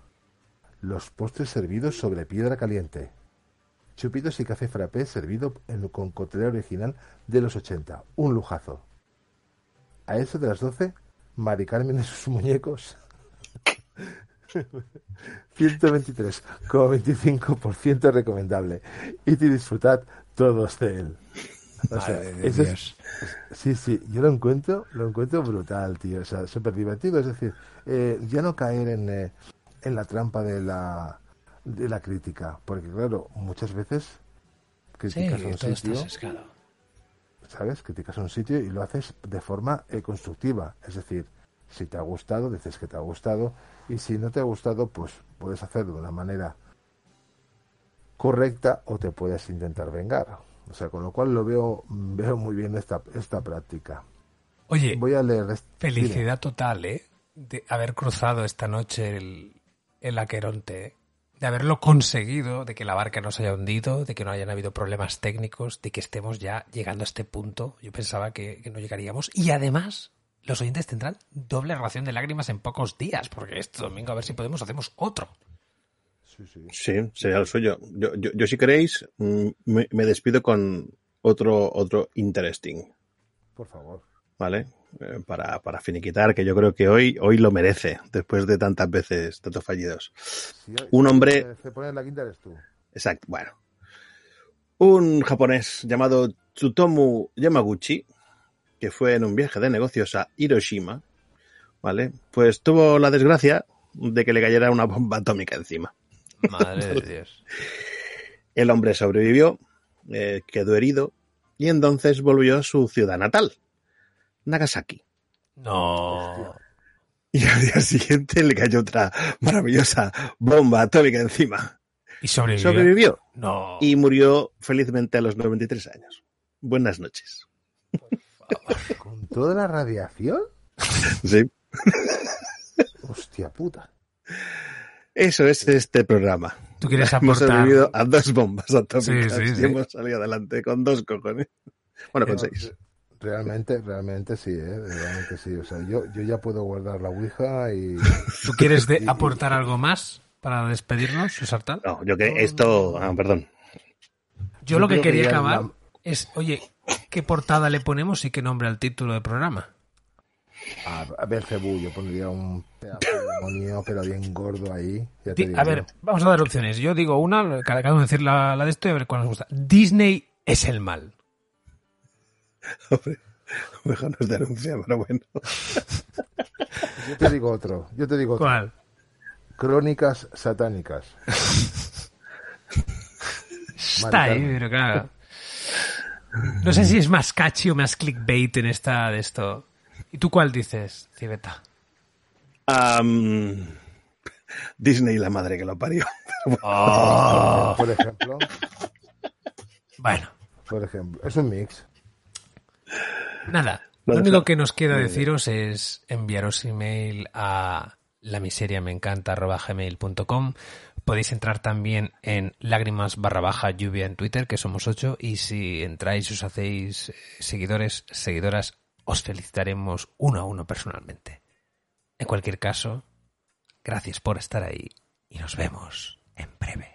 Los postres servidos sobre piedra caliente. Chupitos y café frappé servido en, con coctelera original de los 80. Un lujazo. A eso de las 12, Mari Carmen y sus muñecos. 123,25% recomendable. Y disfrutad todos de él. O sea, Madre de eso es- Dios. sí, sí, yo lo encuentro, lo encuentro brutal, tío. O sea, súper divertido. Es decir, eh, ya no caer en, eh, en la trampa de la, de la crítica. Porque, claro, muchas veces Sí, criticas un todo está sitio. ¿sabes? Criticas un sitio y lo haces de forma eh, constructiva. Es decir, si te ha gustado, dices que te ha gustado. Y si no te ha gustado, pues puedes hacerlo de una manera correcta o te puedes intentar vengar. O sea, con lo cual lo veo, veo muy bien esta, esta práctica. Oye, Voy a leer. est- Felicidad total, ¿eh? De haber cruzado esta noche el, el Aqueronte, de haberlo conseguido, de que la barca no se haya hundido, de que no hayan habido problemas técnicos, de que estemos ya llegando a este punto. Yo pensaba que, que no llegaríamos. Y además, los oyentes tendrán doble ración de lágrimas en pocos días, porque este domingo a ver si podemos hacemos otro. Sí, sería el suyo. Yo, yo, yo si queréis, mm, me, me despido con otro, otro interesting, Por favor. ¿vale? Eh, para, para finiquitar, que yo creo que hoy, hoy lo merece, después de tantas veces, tantos fallidos. Un hombre- te- te pones la quinta eres tú. Exacto, bueno. Un japonés llamado Tsutomu Yamaguchi, que fue en un viaje de negocios a Hiroshima, ¿vale? Pues tuvo la desgracia de que le cayera una bomba atómica encima. Madre de Dios. El hombre sobrevivió, eh, quedó herido y entonces volvió a su ciudad natal, Nagasaki. No. Y al día siguiente le cayó otra maravillosa bomba atómica encima. ¿Y sobrevivió? Sobrevivió. No. Y murió felizmente a los 93 años. Buenas noches. ¿Con toda la radiación? Sí. Hostia puta. Eso es este programa. ¿Tú quieres Hemos aportar? sobrevivido a dos bombas atómicas Sí, sí, y sí. hemos salido adelante con dos cojones. Bueno, con seis. Realmente, realmente sí, ¿eh? Realmente sí. O sea, yo, yo ya puedo guardar la Ouija y... ¿Tú quieres de- aportar algo más para despedirnos, Susartal? No, yo que esto... Ah, perdón. Yo Yo lo que quería acabar la- es, oye, ¿qué portada le ponemos y qué nombre al título del programa? A, a Belcebú, yo pondría un pedazo de demonio, pero bien gordo ahí. ya te Di- digo a ver, vamos a dar opciones. Yo digo una, cada uno decir la, la de esto y a ver cuál nos gusta. Disney es el mal. Hombre, mejor nos denuncia, pero bueno. Yo te digo otro, yo te digo otro. ¿Cuál? Crónicas satánicas. Está ahí, pero claro. No sé si es más catchy o más clickbait en esta de esto. ¿Y tú cuál dices, Cibeta? Am, Disney, la madre que lo parió. Oh. Por ejemplo, Bueno, por ejemplo, es un mix. nada. Lo único que nos queda deciros es enviaros email a la miseria me encanta gmail.com. Podéis entrar también en lágrimas barra baja lluvia en Twitter, que somos ocho, y si entráis y os hacéis seguidores, seguidoras, os felicitaremos uno a uno personalmente. En cualquier caso, gracias por estar ahí y nos vemos en breve.